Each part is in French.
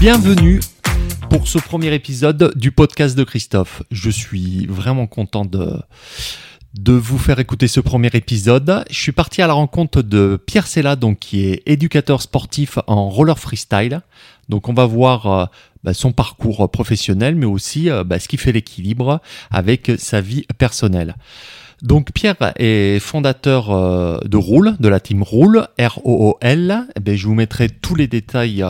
Bienvenue pour ce premier épisode du podcast de Christophe. Je suis vraiment content de, de vous faire écouter ce premier épisode. Je suis parti à la rencontre de Pierre Sella, donc qui est éducateur sportif en roller freestyle. Donc on va voir euh, bah, son parcours professionnel, mais aussi euh, bah, ce qui fait l'équilibre avec sa vie personnelle. Donc Pierre est fondateur euh, de Roule, de la team Roule, R-O-O-L. Eh ben, je vous mettrai tous les détails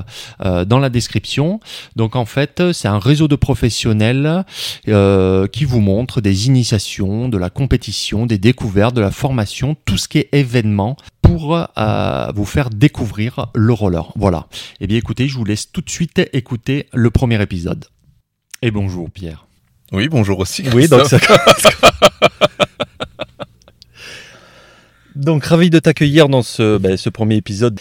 euh, dans la description. Donc en fait, c'est un réseau de professionnels euh, qui vous montre des initiations, de la compétition, des découvertes, de la formation, tout ce qui est événement pour vous faire découvrir le roller. Voilà. Eh bien écoutez, je vous laisse tout de suite écouter le premier épisode. Et bonjour Pierre. Oui, bonjour aussi. Oui, donc ça Donc ravi de t'accueillir dans ce, ben, ce, premier épisode.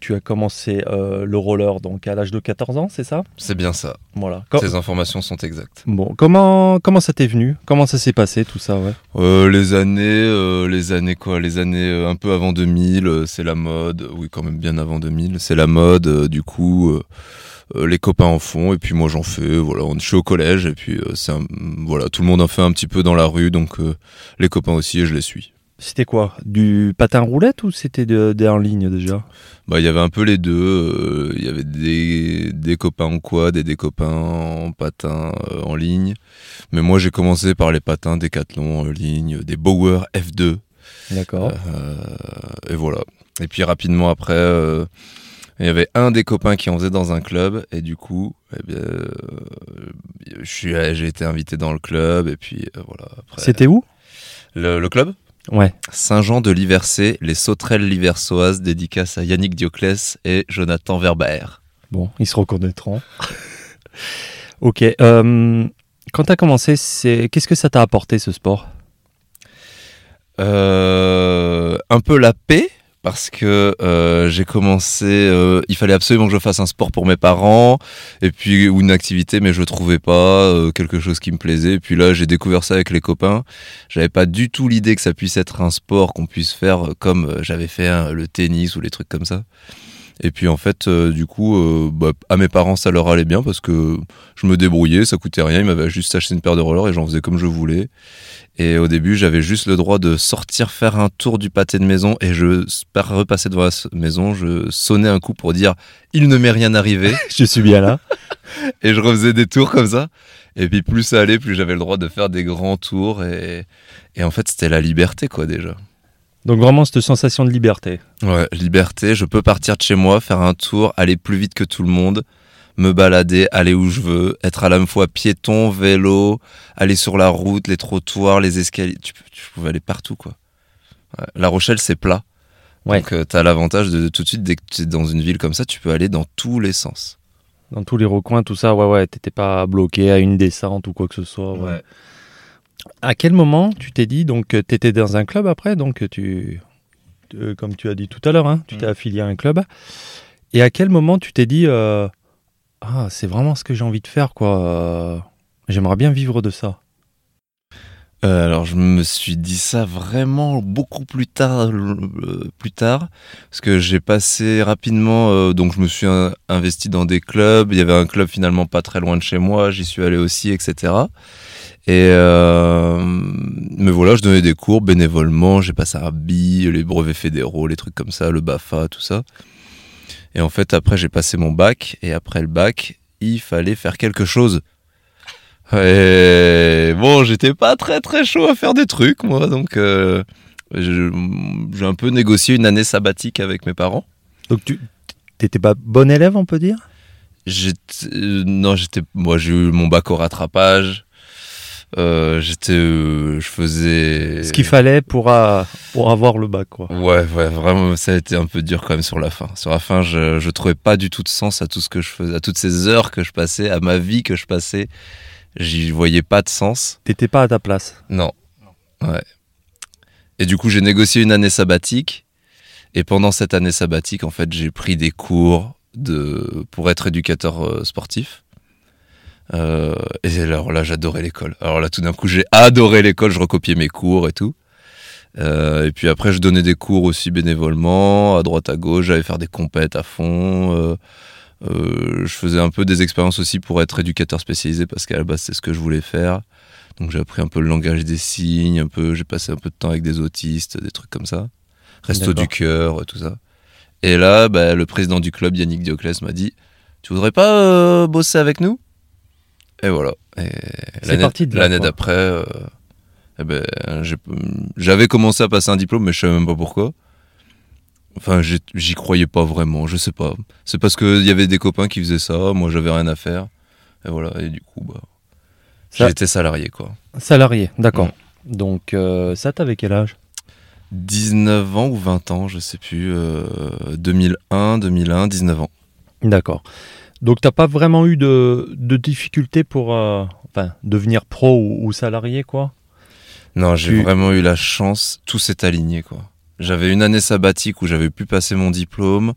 Tu as commencé euh, le roller donc à l'âge de 14 ans, c'est ça? C'est bien ça. Voilà. Ces informations sont exactes. Bon, comment comment ça t'est venu? Comment ça s'est passé tout ça ouais? Euh, Les années, euh, les années quoi? Les années un peu avant 2000, c'est la mode. Oui, quand même bien avant 2000, c'est la mode. du coup. les copains en font et puis moi j'en fais voilà je suis au collège et puis c'est voilà tout le monde en fait un petit peu dans la rue donc les copains aussi et je les suis c'était quoi Du patin roulette ou c'était des en ligne déjà? Bah, Il y avait un peu les deux. Euh, il y avait des, des, copains en quad et des copains en patin euh, en ligne. Mais moi, j'ai commencé par les patins Decathlon en ligne, des Bauer F2. D'accord. Euh, et voilà. Et puis rapidement après, il y avait un des copains qui en faisait dans un club. Et du coup, eh bien, j'ai été invité dans le club. Et puis voilà. C'était où? Le, le club? Ouais. Saint-Jean de Liversé, les sauterelles liversoises, dédicace à Yannick Dioclès et Jonathan Verbaer. Bon, ils se reconnaîtront. ok. Euh, quand tu as commencé, qu'est-ce que ça t'a apporté ce sport? Euh, Un peu la paix parce que euh, j'ai commencé, euh, il fallait absolument que je fasse un sport pour mes parents, et puis ou une activité, mais je trouvais pas euh, quelque chose qui me plaisait. Puis là, j'ai découvert ça avec les copains. J'avais pas du tout l'idée que ça puisse être un sport qu'on puisse faire comme j'avais fait le tennis ou les trucs comme ça. Et puis en fait, du coup, bah, à mes parents, ça leur allait bien parce que je me débrouillais, ça coûtait rien. Ils m'avaient juste acheté une paire de rollers et j'en faisais comme je voulais. Et au début, j'avais juste le droit de sortir faire un tour du pâté de maison et je repassais devant la maison, je sonnais un coup pour dire il ne m'est rien arrivé. je suis bien là. et je refaisais des tours comme ça. Et puis plus ça allait, plus j'avais le droit de faire des grands tours. Et, et en fait, c'était la liberté, quoi, déjà. Donc vraiment cette sensation de liberté. Ouais, liberté. Je peux partir de chez moi, faire un tour, aller plus vite que tout le monde me balader, aller où je veux, être à la fois piéton, vélo, aller sur la route, les trottoirs, les escaliers. Tu, pouvais aller partout, quoi. La Rochelle, c'est plat. Donc, euh, tu as l'avantage de, tout de suite, dès que tu es dans une ville comme ça, tu peux aller dans tous les sens. Dans tous les recoins, tout ça, ouais, ouais, t'étais pas bloqué à une descente ou quoi que ce soit. Ouais. À quel moment tu t'es dit, donc, tu étais dans un club après, donc tu, euh, comme tu as dit tout à l'heure, hein, tu t'es mm. affilié à un club. Et à quel moment tu t'es dit, euh, ah, c'est vraiment ce que j'ai envie de faire, quoi. Euh, j'aimerais bien vivre de ça? Euh, alors je me suis dit ça vraiment beaucoup plus tard, euh, plus tard, parce que j'ai passé rapidement, donc je me suis investi dans des clubs. Il y avait un club finalement pas très loin de chez moi, j'y suis allé aussi, etc. Et mais voilà, je donnais des cours bénévolement. J'ai passé à BI, les brevets fédéraux, les trucs comme ça, le Bafa, tout ça. Et en fait, après, j'ai passé mon bac. Et après le bac, il fallait faire quelque chose. Et bon, j'étais pas très très chaud à faire des trucs, moi. Donc, euh, j'ai un peu négocié une année sabbatique avec mes parents. Donc, tu t'étais pas bon élève, on peut dire? Euh, Non, j'étais. Moi, j'ai eu mon bac au rattrapage. Euh, j'étais, euh, je faisais ce qu'il fallait pour pour avoir le bac, quoi. Ouais, ouais, vraiment, ça a été un peu dur quand même sur la fin. Sur la fin, je, je trouvais pas du tout de sens à tout ce que je faisais, à toutes ces heures que je passais, à ma vie que je passais. J'y voyais pas de sens. T'étais pas à ta place. Non. Ouais. Et du coup, j'ai négocié une année sabbatique. Et pendant cette année sabbatique, en fait, j'ai pris des cours de pour être éducateur euh, sportif. Euh, et alors là, j'adorais l'école. Alors là, tout d'un coup, j'ai adoré l'école. Je recopiais mes cours et tout. Euh, et puis après, je donnais des cours aussi bénévolement, à droite, à gauche. J'allais faire des compètes à fond. Euh, je faisais un peu des expériences aussi pour être éducateur spécialisé parce qu'à la base c'est ce que je voulais faire. Donc j'ai appris un peu le langage des signes, un peu, j'ai passé un peu de temps avec des autistes, des trucs comme ça. Resto du cœur, tout ça. Et là, bah, le président du club, Yannick Dioclès, m'a dit Tu voudrais pas bosser avec nous? Et voilà. L'année d'après, euh, eh ben, j'avais commencé à passer un diplôme, mais je savais même pas pourquoi. Enfin, j'y croyais pas vraiment, je sais pas. C'est parce qu'il y avait des copains qui faisaient ça, moi j'avais rien à faire. Et voilà, et du coup, bah, j'étais salarié quoi. Salarié, d'accord. Mm. Donc, euh, ça, t'avais quel âge? 19 ans ou 20 ans, je sais plus. 2001, 2001, 19 ans. D'accord. Donc, t'as pas vraiment eu de, de difficultés pour euh, enfin, devenir pro ou, salarié, quoi? Non, j'ai vraiment eu la chance, tout s'est aligné, quoi. J'avais une année sabbatique où j'avais pu passer mon diplôme.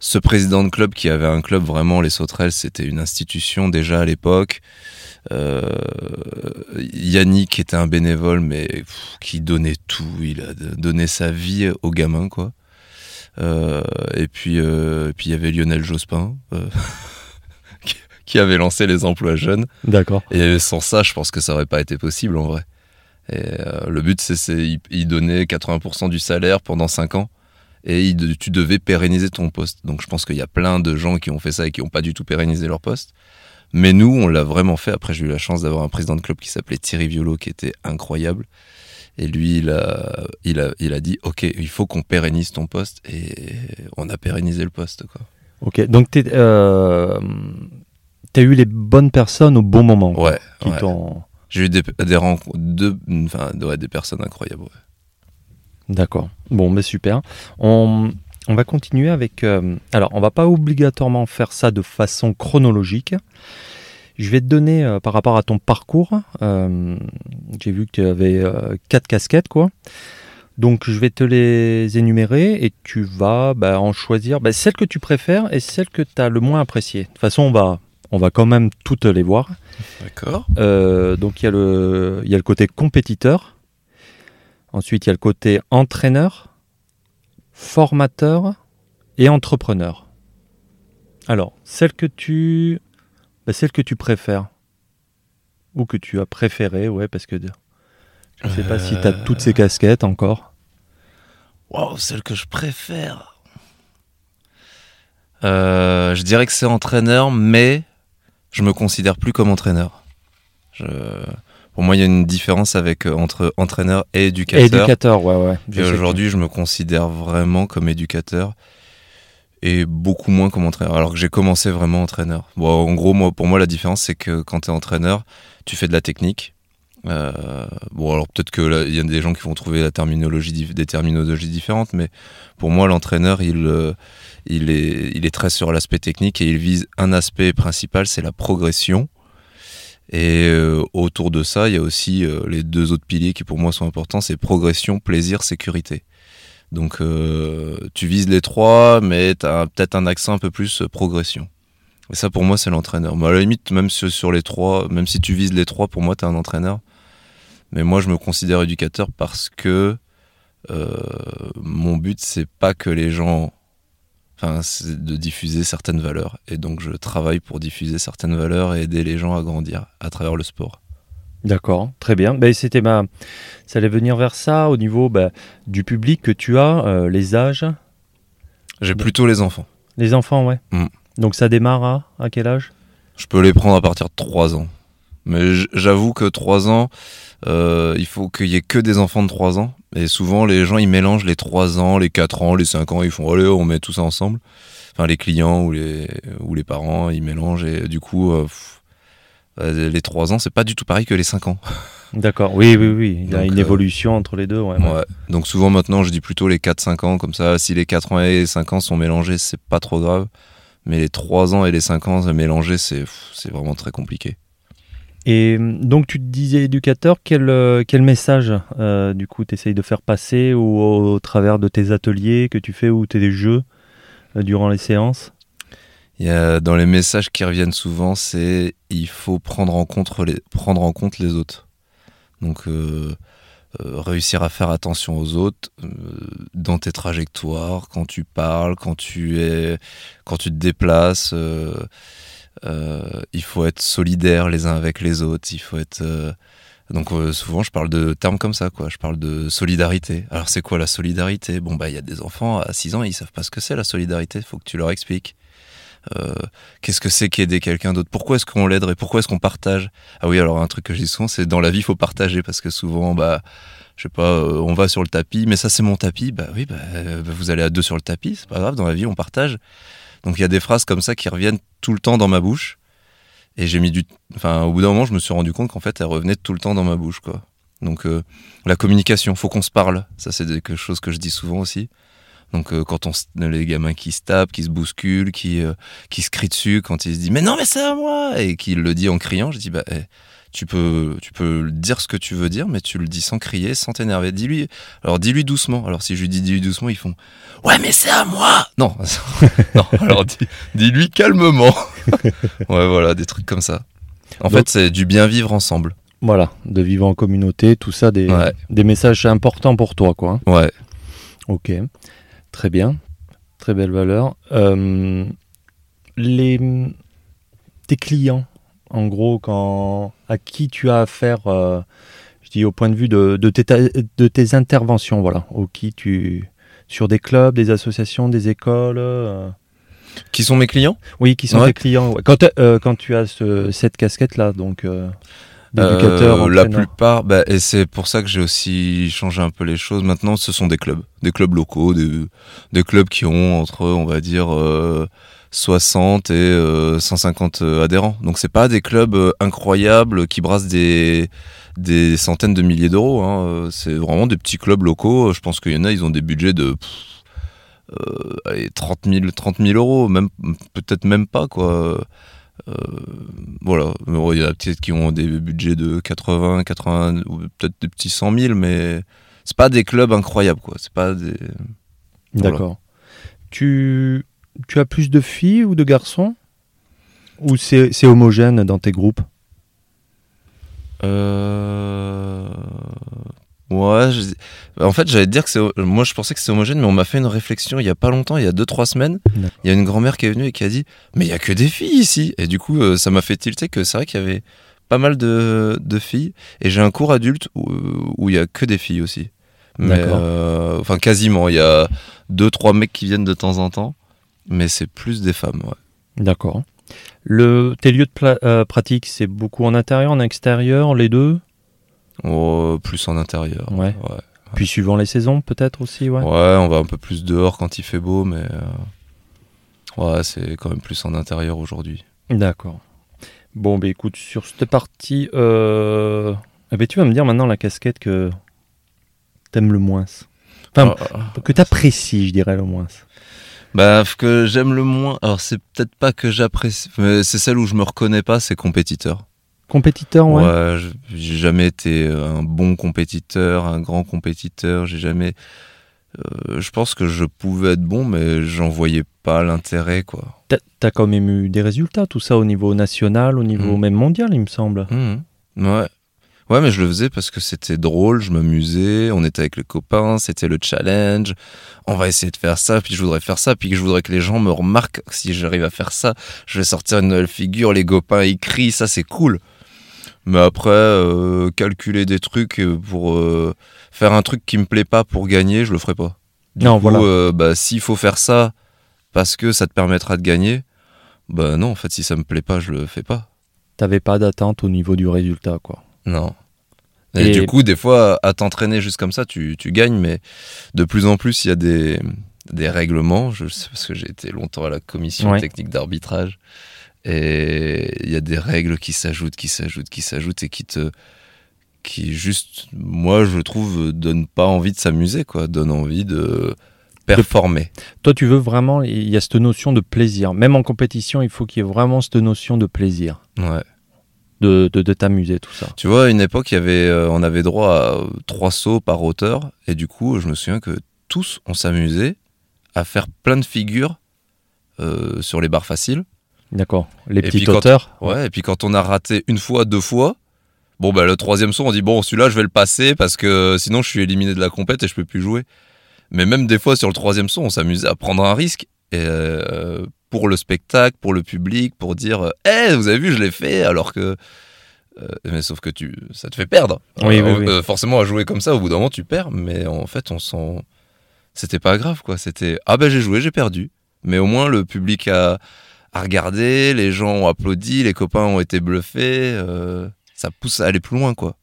Ce président de club qui avait un club vraiment, les Sauterelles, c'était une institution déjà à l'époque. Euh, Yannick était un bénévole, mais qui donnait tout. Il a donné sa vie aux gamins, quoi. Euh, et puis, euh, puis il y avait Lionel Jospin. Qui avait lancé les emplois jeunes. D'accord. Et sans ça, je pense que ça aurait pas été possible en vrai. Et euh, le but, c'est il donnait 80% du salaire pendant 5 ans et tu devais pérenniser ton poste. Donc je pense qu'il y a plein de gens qui ont fait ça et qui n'ont pas du tout pérennisé leur poste. Mais nous, on l'a vraiment fait. Après, j'ai eu la chance d'avoir un président de club qui s'appelait Thierry Violo, qui était incroyable. Et lui, il a, il a, il a dit, OK, il faut qu'on pérennise ton poste. Et on a pérennisé le poste. Quoi. Ok, donc tu euh, as eu les bonnes personnes au bon moment. Ouais. Qui j'ai eu des, des rencontres, de, enfin, des personnes incroyables. D'accord. Bon, mais super. On, on va continuer avec. Euh, alors, on va pas obligatoirement faire ça de façon chronologique. Je vais te donner, euh, par rapport à ton parcours, euh, j'ai vu que tu avais quatre casquettes, quoi. Donc, je vais te les énumérer et tu vas bah, en choisir bah, celle que tu préfères et celle que tu as le moins appréciée. De toute façon, on va, on va quand même toutes les voir. D'accord. Euh, donc il y, a le, il y a le côté compétiteur. Ensuite, il y a le côté entraîneur, formateur et entrepreneur. Alors, celle que tu, bah, celle que tu préfères ou que tu as préférée, ouais, parce que je ne sais pas si tu as toutes ces casquettes encore. Waouh, celle que je préfère. Euh, je dirais que c'est entraîneur, mais je me considère plus comme entraîneur. Je... Pour moi, il y a une différence avec euh, entre entraîneur et éducateur. Éducateur, ouais, ouais. Et aujourd'hui, je me considère vraiment comme éducateur et beaucoup moins comme entraîneur. Alors que j'ai commencé vraiment entraîneur. Bon, en gros, moi, pour moi, la différence, c'est que quand tu es entraîneur, tu fais de la technique. Euh, bon, alors peut-être qu'il y a des gens qui vont trouver la terminologie, des terminologies différentes, mais pour moi, l'entraîneur, il, euh, il est, il est très sur l'aspect technique et il vise un aspect principal, c'est la progression. Et euh, autour de ça, il y a aussi euh, les deux autres piliers qui pour moi sont importants, c'est progression, plaisir, sécurité. Donc tu vises les trois, mais tu as peut-être un accent un peu plus progression. Et ça pour moi c'est l'entraîneur. Mais à la limite, même sur, les trois, même si tu vises les trois, pour moi tu es un entraîneur. Mais moi je me considère éducateur parce que mon but c'est pas que les gens Enfin, c'est de diffuser certaines valeurs. Et donc, je travaille pour diffuser certaines valeurs et aider les gens à grandir à travers le sport. D'accord, très bien. Ben, c'était ma... Ça allait venir vers ça au niveau ben, du public que tu as, euh, les âges? J'ai plutôt les enfants. Les enfants, ouais. Mm. Donc ça démarre à, à quel âge? Je peux les prendre à partir de 3 ans. Mais j'avoue que 3 ans, euh, il faut qu'il y ait que des enfants de 3 ans. Et souvent, les gens, ils mélangent les 3 ans, les 4 ans, les 5 ans, ils font, allez, on met tout ça ensemble. Enfin, les clients ou les, ou les parents, ils mélangent. Et du coup, euh, euh, les 3 ans, c'est pas du tout pareil que les 5 ans. D'accord, oui, oui, oui. Il y a une évolution entre les deux. Ouais, Donc souvent, maintenant, je dis plutôt les 4-5 ans. Comme ça, si les 4 ans et les 5 ans sont mélangés, c'est pas trop grave. Mais les 3 ans et les 5 ans mélangés, c'est vraiment très compliqué. Et euh, donc tu te disais éducateur, quel, euh, message euh, du coup tu essayes de faire passer au, travers de tes ateliers que tu fais ou tes jeux durant les séances? Dans les messages qui reviennent souvent, c'est il faut prendre en compte les, autres. Donc réussir à faire attention aux autres dans tes trajectoires, quand tu parles, quand tu es, quand tu te déplaces. Euh, il faut être solidaire les uns avec les autres. Il faut être euh, donc euh, souvent je parle de termes comme ça quoi. Je parle de solidarité. Alors c'est quoi la solidarité? Bon bah il y a des enfants à 6 ans ils savent pas ce que c'est la solidarité. Faut que tu leur expliques. Qu'est-ce que c'est qu'aider quelqu'un d'autre? Pourquoi est-ce qu'on l'aiderait Pourquoi est-ce qu'on partage? Ah oui, alors un truc que je dis souvent, c'est dans la vie, il faut partager parce que souvent, bah, je sais pas, on va sur le tapis, mais ça c'est mon tapis. Bah oui, bah, vous allez à deux sur le tapis, c'est pas grave. Dans la vie, on partage. Donc il y a des phrases comme ça qui reviennent tout le temps dans ma bouche. Et j'ai mis du, enfin, au bout d'un moment, je me suis rendu compte qu'en fait, elles revenaient tout le temps dans ma bouche, quoi. Donc euh, la communication, faut qu'on se parle. Ça c'est quelque chose que je dis souvent aussi. Donc euh, quand on les gamins qui se tapent, qui se bousculent, qui euh, qui se crient dessus, quand ils se disent mais non mais c'est à moi et qu'il le dit en criant, je dis bah eh, tu peux tu peux dire ce que tu veux dire, mais tu le dis sans crier, sans t'énerver. Dis-lui alors dis-lui doucement. Alors si je lui dis dis-lui doucement, ils font ouais mais c'est à moi. Non non alors dis, dis-lui calmement. ouais voilà des trucs comme ça. En Donc- fait c'est du bien vivre ensemble. Voilà, de vivre en communauté, tout ça, des, Ouais des messages importants pour toi, quoi. hein. ouais. Ok, très bien, très belle valeur. Euh, les, tes clients, en gros, quand, à qui tu as affaire, euh, je dis au point de vue de, de, tes, ta- de tes interventions, voilà, au qui tu, sur des clubs, des associations, des écoles. euh, Qui sont mes clients? Oui, qui sont Ouais. tes clients. ouais. Quand, euh, quand tu as ce- cette casquette-là, donc euh, Euh, la plupart, bah, et c'est pour ça que j'ai aussi changé un peu les choses. Maintenant, ce sont des clubs, des clubs locaux, des, des clubs qui ont entre, on va dire, euh, 60 et euh, 150 adhérents. Donc, c'est pas des clubs euh, incroyables qui brassent des des centaines de milliers d'euros. hein. Euh, C'est vraiment des petits clubs locaux. Je pense qu'il y en a, ils ont des budgets de pff, euh, allez, 30 000, 30 000 euros, même peut-être même pas quoi. Euh, voilà, il y en a peut-être qui ont des budgets de 80, 80, ou peut-être des petits 100 000, mais c'est pas des clubs incroyables, quoi. C'est pas des. Voilà. D'accord. Tu, tu as plus de filles ou de garçons? Ou c'est c'est homogène dans tes groupes? Euh... Ouais, je- en fait, j'allais te dire que c'est. Moi, je pensais que c'était homogène, mais on m'a fait une réflexion il y a pas longtemps, il y a 2-3 semaines. Il y a une grand-mère qui est venue et qui a dit Mais il y a que des filles ici Et du coup, euh, ça m'a fait tilter que c'est vrai qu'il y avait pas mal de, de filles. Et j'ai un cours adulte où, où il y a que des filles aussi. Mais, D'accord. euh, enfin, quasiment. Il y a 2-3 mecs qui viennent de temps en temps, mais c'est plus des femmes, ouais. D'accord. Le, tes lieux de euh, pratique, c'est beaucoup en intérieur, en extérieur, les deux? Oh, plus en intérieur. Ouais. ouais. Puis suivant les saisons, peut-être aussi, ouais. Ouais, on va un peu plus dehors quand il fait beau, mais euh, ouais, c'est quand même plus en intérieur aujourd'hui. D'accord. Bon, bah écoute, sur cette partie, euh... eh ben, tu vas me dire maintenant la casquette que t'aimes le moins. Enfin, Ah, que t'apprécies, je dirais le moins. Bah, que j'aime le moins, alors c'est peut-être pas que j'apprécie, mais c'est celle où je me reconnais pas, c'est compétiteur. Compétiteur, ouais. Ouais, j'ai jamais été un bon compétiteur, un grand compétiteur, j'ai jamais. euh, je pense que je pouvais être bon, mais j'en voyais pas l'intérêt, quoi. T'as- quand même eu des résultats, tout ça au niveau national, au niveau Mhm. même mondial, il me semble. Mhm. Ouais. Ouais, mais je le faisais parce que c'était drôle, je m'amusais, on était avec les copains, c'était le challenge. On va essayer de faire ça, puis je voudrais faire ça, puis je voudrais que les gens me remarquent. Si j'arrive à faire ça, je vais sortir une nouvelle figure, les copains ils crient, ça c'est cool. Mais après, euh, calculer des trucs euh, pour euh, faire un truc qui me plaît pas pour gagner, je le ferai pas. Du Non, coup, voilà. euh, bah, s'il faut faire ça parce que ça te permettra de gagner, bah non, en fait, si ça me plaît pas, je le fais pas. T'avais pas d'attente au niveau du résultat, quoi. Non. Et, Et- du coup, des fois, à t'entraîner juste comme ça, tu, tu gagnes, mais de plus en plus, il y a des, des règlements. Je sais parce que j'ai été longtemps à la commission Ouais. technique d'arbitrage. Et il y a des règles qui s'ajoutent, qui s'ajoutent, qui s'ajoutent et qui te. qui juste, moi, je trouve, donnent pas envie de s'amuser, quoi. Donnent envie de performer. Toi, tu veux vraiment, il y a cette notion de plaisir. Même en compétition, il faut qu'il y ait vraiment cette notion de plaisir, Ouais. de, de, de t'amuser, tout ça. Tu vois, à une époque, il y avait, euh, on avait droit à euh, trois sauts par hauteur, et du coup, je me souviens que tous, on s'amusait à faire plein de figures euh, sur les barres faciles. D'accord. Les Et petits quand- auteurs. Ouais, et puis quand on a raté une fois, deux fois, Bon, bah, le troisième saut, on dit bon, celui-là, je vais le passer parce que sinon, je suis éliminé de la compète et je peux plus jouer. Mais même des fois, sur le troisième saut, on s'amusait à prendre un risque. Et euh, pour le spectacle, pour le public, pour dire Eh, vous avez vu, je l'ai fait, alors que. euh, mais sauf que tu, ça te fait perdre. Oui, oui, Euh, oui. forcément, à jouer comme ça, au bout d'un moment, tu perds. Mais en fait, on s'en. C'était pas grave, quoi. C'était Ah, ben j'ai joué, j'ai perdu. Mais au moins, le public a, a regardé, les gens ont applaudi, les copains ont été bluffés. euh, ça pousse à aller plus loin, quoi.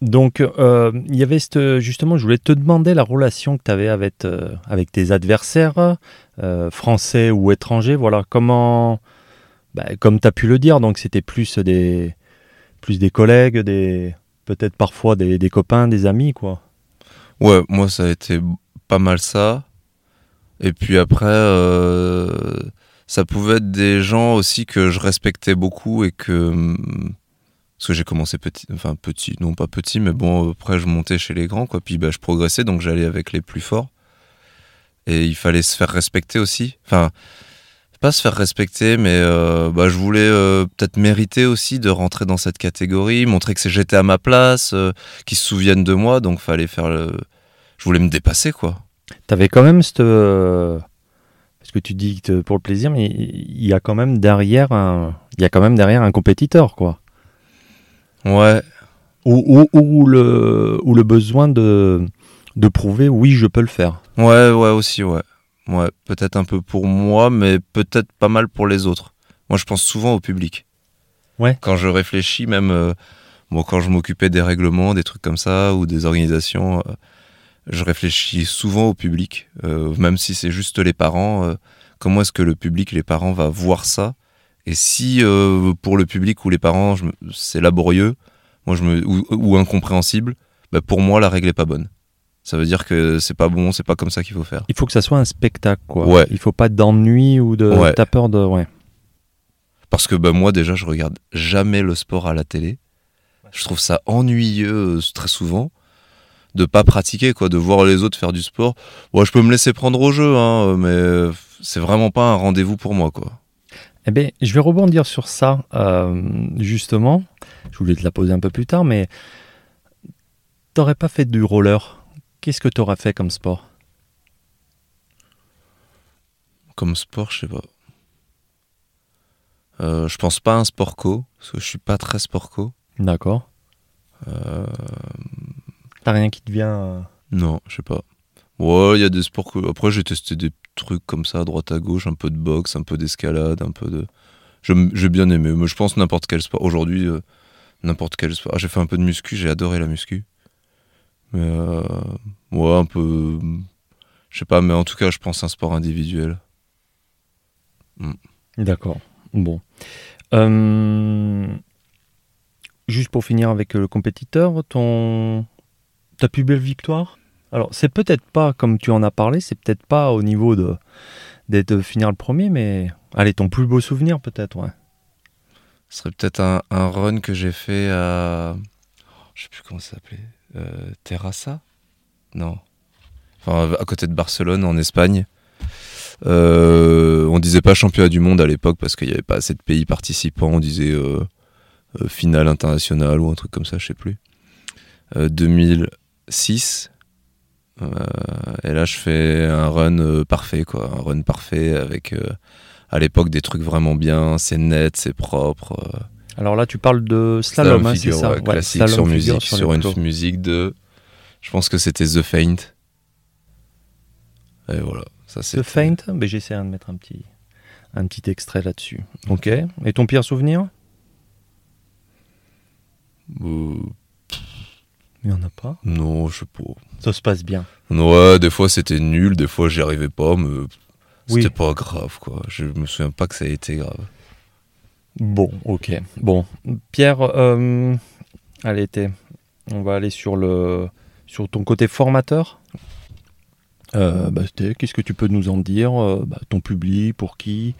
Donc, euh, il y avait cette, justement, je voulais te demander la relation que tu avais avec, euh, avec tes adversaires, euh, français ou étrangers. Voilà, comment, bah, comme tu as pu le dire, donc c'était plus des, plus des collègues, des, peut-être parfois des, des copains, des amis, quoi. Ouais, moi ça a été pas mal ça. Et puis après, ça pouvait être des gens aussi que je respectais beaucoup et que. hum, Parce que j'ai commencé petit, enfin petit, non pas petit, mais bon, après je montais chez les grands, quoi. Puis bah, je progressais, donc j'allais avec les plus forts. Et il fallait se faire respecter aussi. Enfin, pas se faire respecter, mais euh, bah, je voulais euh, peut-être mériter aussi de rentrer dans cette catégorie, montrer que j'étais à ma place, euh, qu'ils se souviennent de moi, donc fallait faire le. Je voulais me dépasser, quoi. Tu avais quand même cette. Que tu dis que pour le plaisir, mais il y a quand même derrière un, il y a quand même derrière un compétiteur, quoi. Ouais, Ou, ou, ou le, ou le besoin de, de prouver, oui, je peux le faire. ouais, ouais, aussi, ouais. Ouais, peut-être un peu pour moi, mais peut-être pas mal pour les autres. Moi, je pense souvent au public. Ouais. Quand je réfléchis, même euh, bon, quand je m'occupais des règlements, des trucs comme ça, ou des organisations, euh, je réfléchis souvent au public, euh, même si c'est juste les parents. euh, comment est-ce que le public, les parents, va voir ça? Et si euh, pour le public ou les parents, je me- c'est laborieux, moi, je me, ou, ou incompréhensible, bah, pour moi, la règle est pas bonne. Ça veut dire que c'est pas bon, c'est pas comme ça qu'il faut faire. Il faut que ça soit un spectacle, quoi. Ouais. Il faut pas d'ennui ou de. Ouais. T'as peur de. Ouais. Parce que bah, moi, déjà, je regarde jamais le sport à la télé. Je trouve ça ennuyeux très souvent de pas pratiquer, quoi, de voir les autres faire du sport. Bon, je peux me laisser prendre au jeu, hein, mais c'est vraiment pas un rendez-vous pour moi, quoi. Eh bien, je vais rebondir sur ça, euh, justement. Je voulais te la poser un peu plus tard, mais. T'aurais pas fait du roller? Qu'est-ce que t'aurais fait comme sport? Comme sport, je sais pas. Euh, je pense pas à un sport co, parce que je suis pas très sport co. D'accord. Euh, T'as rien qui te vient. euh, non, je sais pas. Ouais, il y a des sports co. Après, j'ai testé des trucs comme ça, à droite à gauche, un peu de boxe, un peu d'escalade, un peu de. J'ai bien aimé, mais je pense n'importe quel sport. Aujourd'hui, euh, n'importe quel sport. Ah, j'ai fait un peu de muscu, j'ai adoré la muscu. Mais euh, ouais, un peu. Je sais pas, mais en tout cas, je pense à un sport individuel. D'accord. Bon. Euh, Juste pour finir avec le compétiteur, ton ta plus belle victoire? Alors, c'est peut-être pas, comme tu en as parlé, c'est peut-être pas au niveau de, euh, finir le premier, mais allez, ton plus beau souvenir peut-être, ouais. Ce serait peut-être un, run que j'ai fait à. Je sais plus comment ça s'appelait. Euh, Terrassa? Non. Enfin, à côté de Barcelone, en Espagne. Euh, on disait pas championnat du monde à l'époque parce qu'il n'y avait pas assez de pays participants. On disait finale internationale ou un truc comme ça, je sais plus. 2000, 6. Euh, et là, je fais un run euh, parfait, quoi. Un run parfait avec, euh, à l'époque, des trucs vraiment bien. C'est net, c'est propre. Alors là, tu parles de slalom, hein, c'est ça ouais, Classique sur musique, sur, une musique de. Je pense que c'était The Faint. Et voilà. Ça, The Faint Mais j'essaie de mettre un petit, un petit extrait là-dessus. Ok. Et ton pire souvenir? Euh, Il n'y en a pas. non, je sais pas. Ça se passe bien. Ouais, des fois c'était nul, des fois j'y arrivais pas, mais Oui. c'était pas grave quoi. Je me souviens pas que ça a été grave. Bon, ok. Bon, Pierre, euh, allez, t'es- on va aller sur le sur ton côté formateur. Euh, bah, t'es- Qu'est-ce que tu peux nous en dire euh, bah, Ton public, pour qui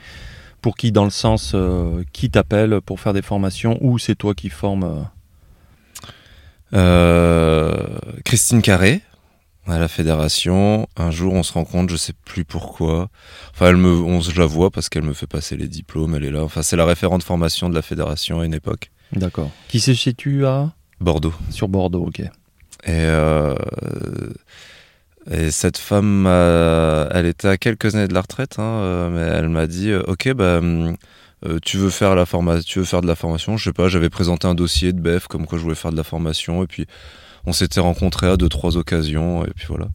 Pour qui dans le sens euh, qui t'appelle pour faire des formations ou c'est toi qui formes euh Euh, Christine Carré à la fédération. Un jour, on se rend compte, je sais plus pourquoi. Enfin, elle me, on, je la vois parce qu'elle me fait passer les diplômes. Elle est là. Enfin, c'est la référente formation de la fédération à une époque. D'accord. Qui se situe à Bordeaux. Sur Bordeaux, ok. Et, euh, et cette femme, euh, elle était à quelques années de la retraite, hein, euh, mais elle m'a dit euh, Ok, bah, hum, euh, tu, veux faire la forma- tu veux faire de la formation? Je sais pas, j'avais présenté un dossier de BEF comme quoi je voulais faire de la formation, et puis on s'était rencontrés à deux, trois occasions, et puis voilà.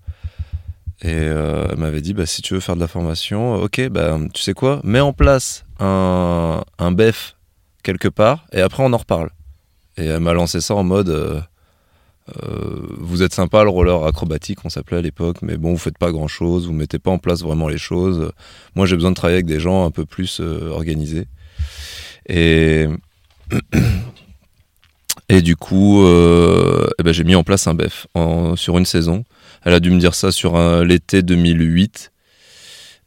Et euh, elle m'avait dit bah, Si tu veux faire de la formation, euh, ok, bah, tu sais quoi Mets en place un, un BEF quelque part, et après on en reparle. Et elle m'a lancé ça en mode. euh, vous êtes sympa le roller acrobatique on s'appelait à l'époque mais bon vous faites pas grand chose vous mettez pas en place vraiment les choses moi j'ai besoin de travailler avec des gens un peu plus organisés et et du coup euh, eh ben, j'ai mis en place un BEF en- sur une saison elle a dû me dire ça sur un- l'été 2008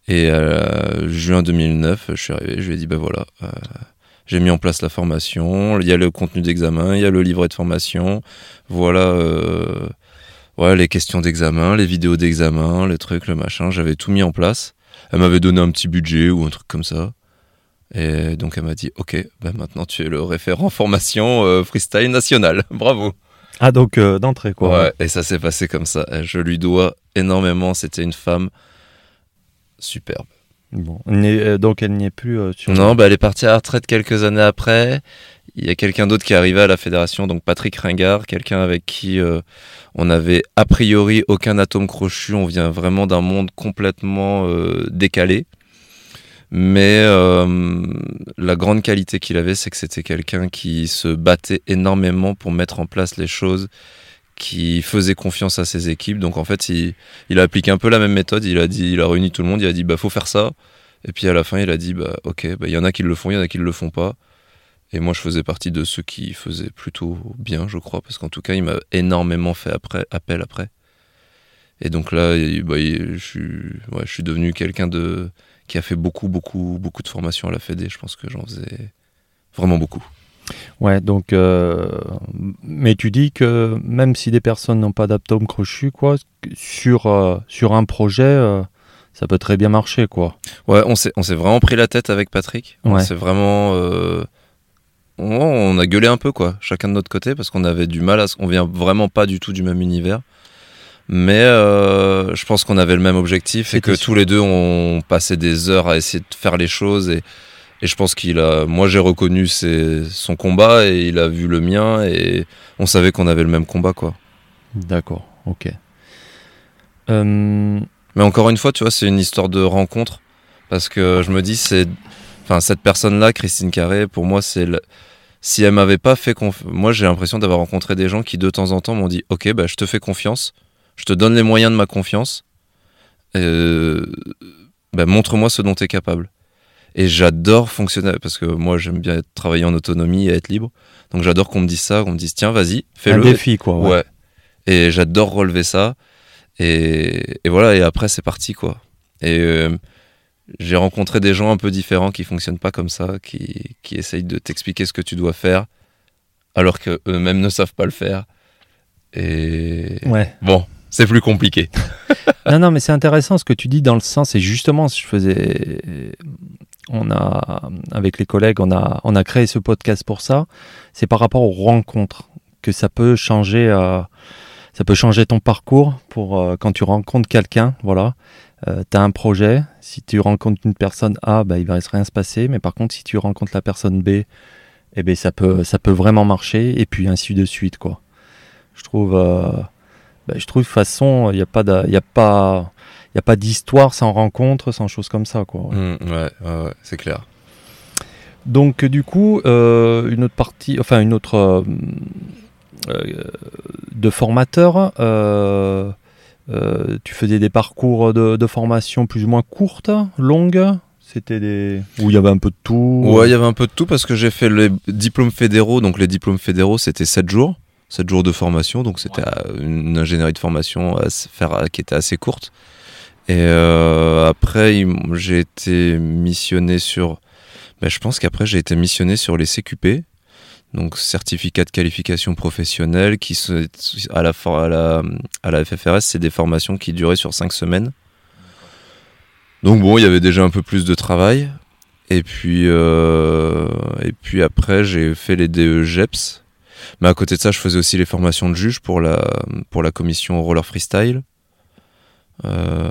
et euh, juin 2009 je suis arrivé je lui ai dit ben voilà euh, j'ai mis en place la formation, il y a le contenu d'examen, il y a le livret de formation, voilà, euh, les questions d'examen, les vidéos d'examen, les trucs, le machin, j'avais tout mis en place. Elle m'avait donné un petit budget ou un truc comme ça. Et donc elle m'a dit, ok, bah maintenant tu es le référent formation euh, freestyle national, bravo. Ah, donc euh, d'entrée, quoi. Ouais, et ça s'est passé comme ça. Et Je lui dois énormément, c'était une femme superbe. Bon. Euh, donc elle n'y est plus euh, sur. Non, bah, elle est partie à la retraite quelques années après. Il y a quelqu'un d'autre qui est arrivé à la fédération, donc Patrick Ringard, quelqu'un avec qui euh, on avait a priori aucun atome crochu. On vient vraiment d'un monde complètement euh, décalé. Mais euh, la grande qualité qu'il avait, c'est que c'était quelqu'un qui se battait énormément pour mettre en place les choses, qui faisait confiance à ses équipes. Donc en fait, il, a appliqué un peu la même méthode. Il a dit, il a réuni tout le monde. Il a dit, bah faut faire ça. Et puis à la fin, il a dit bah ok, bah, il y en a qui le font, il y en a qui le font pas. Et moi, je faisais partie de ceux qui faisaient plutôt bien, je crois, parce qu'en tout cas, il m'a énormément fait appel après. Et donc là, bah, je, suis, ouais, je suis devenu quelqu'un de qui a fait beaucoup, beaucoup, beaucoup de formations à la Fédé. Je pense que j'en faisais vraiment beaucoup. Ouais, donc. euh, Mais tu dis que même si des personnes n'ont pas d'atome crochu, quoi, sur, euh, sur un projet, euh, ça peut très bien marcher, quoi. Ouais, on s'est, on s'est vraiment pris la tête avec Patrick. On Ouais. s'est vraiment. on, on a gueulé un peu, quoi, chacun de notre côté, parce qu'on avait du mal à. s- On vient vraiment pas du tout du même univers. Mais euh, je pense qu'on avait le même objectif et que sûr. tous les deux, on passait des heures à essayer de faire les choses. Et, et je pense qu'il a. Moi, j'ai reconnu ses- son combat et il a vu le mien. Et on savait qu'on avait le même combat, quoi. D'accord, ok. Euh, Mais encore une fois, tu vois, c'est une histoire de rencontre. Parce que je me dis, c'est. Enfin, cette personne-là, Christine Carré, pour moi, c'est. le- Si elle m'avait pas fait confiance. Moi, j'ai l'impression d'avoir rencontré des gens qui, de temps en temps, m'ont dit Ok, bah, je te fais confiance. Je te donne les moyens de ma confiance. Euh, bah, Montre-moi ce dont tu es capable. Et j'adore fonctionner. Parce que moi, j'aime bien être- travailler en autonomie et être libre. Donc, j'adore qu'on me dise ça, qu'on me dise Tiens, vas-y, un fais-le. défi, quoi. ouais. Ouais. Et j'adore relever ça. Et, et voilà, et après, c'est parti, quoi. Et euh, j'ai rencontré des gens un peu différents qui fonctionnent pas comme ça, qui, qui essayent de t'expliquer ce que tu dois faire, alors qu'eux-mêmes ne savent pas le faire. Et Ouais. bon, c'est plus compliqué. non, non, mais c'est intéressant ce que tu dis dans le sens, et justement, je faisais. On a, avec les collègues, on a, on a créé ce podcast pour ça. C'est par rapport aux rencontres que ça peut changer, euh, ça peut changer ton parcours pour euh, quand tu rencontres quelqu'un. Voilà, tu as un projet. Si tu rencontres une personne A, bah, il va rien se passer. Mais par contre, si tu rencontres la personne B, eh ben, ça, peut, ça peut vraiment marcher. Et puis ainsi de suite. Quoi. Je trouve. Bah, je trouve de toute façon, il n'y a pas, il y a pas, il y a pas d'histoire sans rencontre, sans choses comme ça, quoi. Ouais, ouais, ouais, c'est clair. Donc, euh, du coup, euh, une autre partie, enfin, une autre euh, euh, de formateur, tu faisais des parcours de, de formation plus ou moins courtes, longues? C'était des. Où il y avait un peu de tout? Ouais, il y avait un peu de tout parce que j'ai fait les diplômes fédéraux. Donc, les diplômes fédéraux, c'était 7 jours. 7 jours de formation. Donc, c'était une ingénierie de formation à faire, qui était assez courte. Et euh, après, j'ai été missionné sur. ben, je pense qu'après, j'ai été missionné sur les CQP. Donc, certificat de qualification professionnelle, qui se, à, la, for- à, la, à la FFRS, c'est des formations qui duraient sur 5 semaines. Donc, bon, il y avait déjà un peu plus de travail. Et puis, euh, et puis après, j'ai fait les DE GEPS. Mais à côté de ça, je faisais aussi les formations de juge pour la, pour la commission roller freestyle. Euh,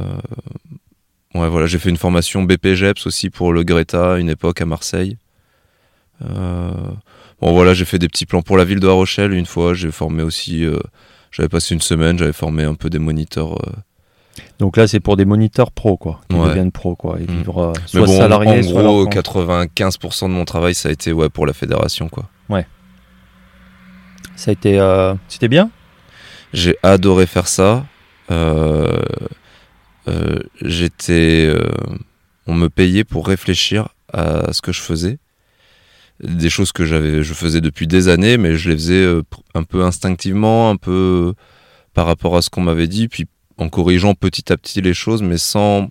ouais, voilà, j'ai fait une formation BP GEPS aussi pour le Greta, une époque à Marseille. Euh, bon, voilà, j'ai fait des petits plans pour la ville de La Rochelle une fois. J'ai formé aussi, euh, j'avais passé une semaine, j'avais formé un peu des moniteurs. euh, Donc là, c'est pour des moniteurs pro, quoi. Qui Ouais. deviennent pro, quoi. Et Mm. vivre soit bon, salarié, en gros, leur compte. 95% de mon travail, ça a été ouais, pour la fédération, quoi. Ça a été. euh, C'était bien? J'ai adoré faire ça. Euh, euh, J'étais, euh, on me payait pour réfléchir à ce que je faisais, des choses que j'avais, je faisais depuis des années, mais je les faisais un peu instinctivement, un peu par rapport à ce qu'on m'avait dit, puis en corrigeant petit à petit les choses, mais sans,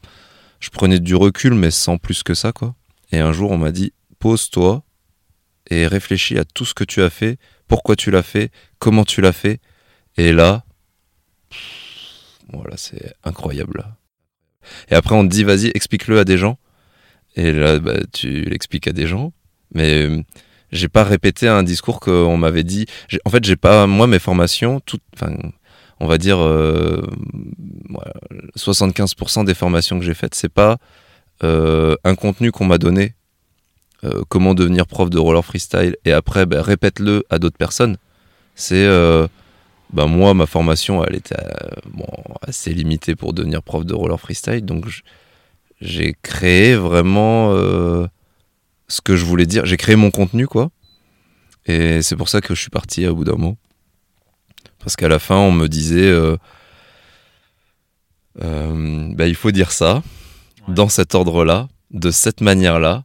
je prenais du recul, mais sans plus que ça, quoi. Et un jour, on m'a dit, pose-toi et réfléchis à tout ce que tu as fait, pourquoi tu l'as fait, comment tu l'as fait, et là, voilà, c'est incroyable. Et après, on te dit, vas-y, explique-le à des gens. Et là, bah, tu l'expliques à des gens. Mais euh, j'ai pas répété un discours qu'on m'avait dit. En fait, j'ai pas, moi, mes formations, tout, enfin, on va dire, euh, voilà, 75% des formations que j'ai faites, c'est pas euh, un contenu qu'on m'a donné, euh, comment devenir prof de roller freestyle, et après, bah, répète-le à d'autres personnes. C'est euh, ben moi, ma formation, elle était euh, bon, assez limitée pour devenir prof de roller freestyle. Donc, j'ai créé vraiment ce que je voulais dire. J'ai créé mon contenu, quoi. Et c'est pour ça que je suis parti à bout d'un mot. Parce qu'à la fin, on me disait bah, il faut dire ça, dans cet ordre-là, de cette manière-là.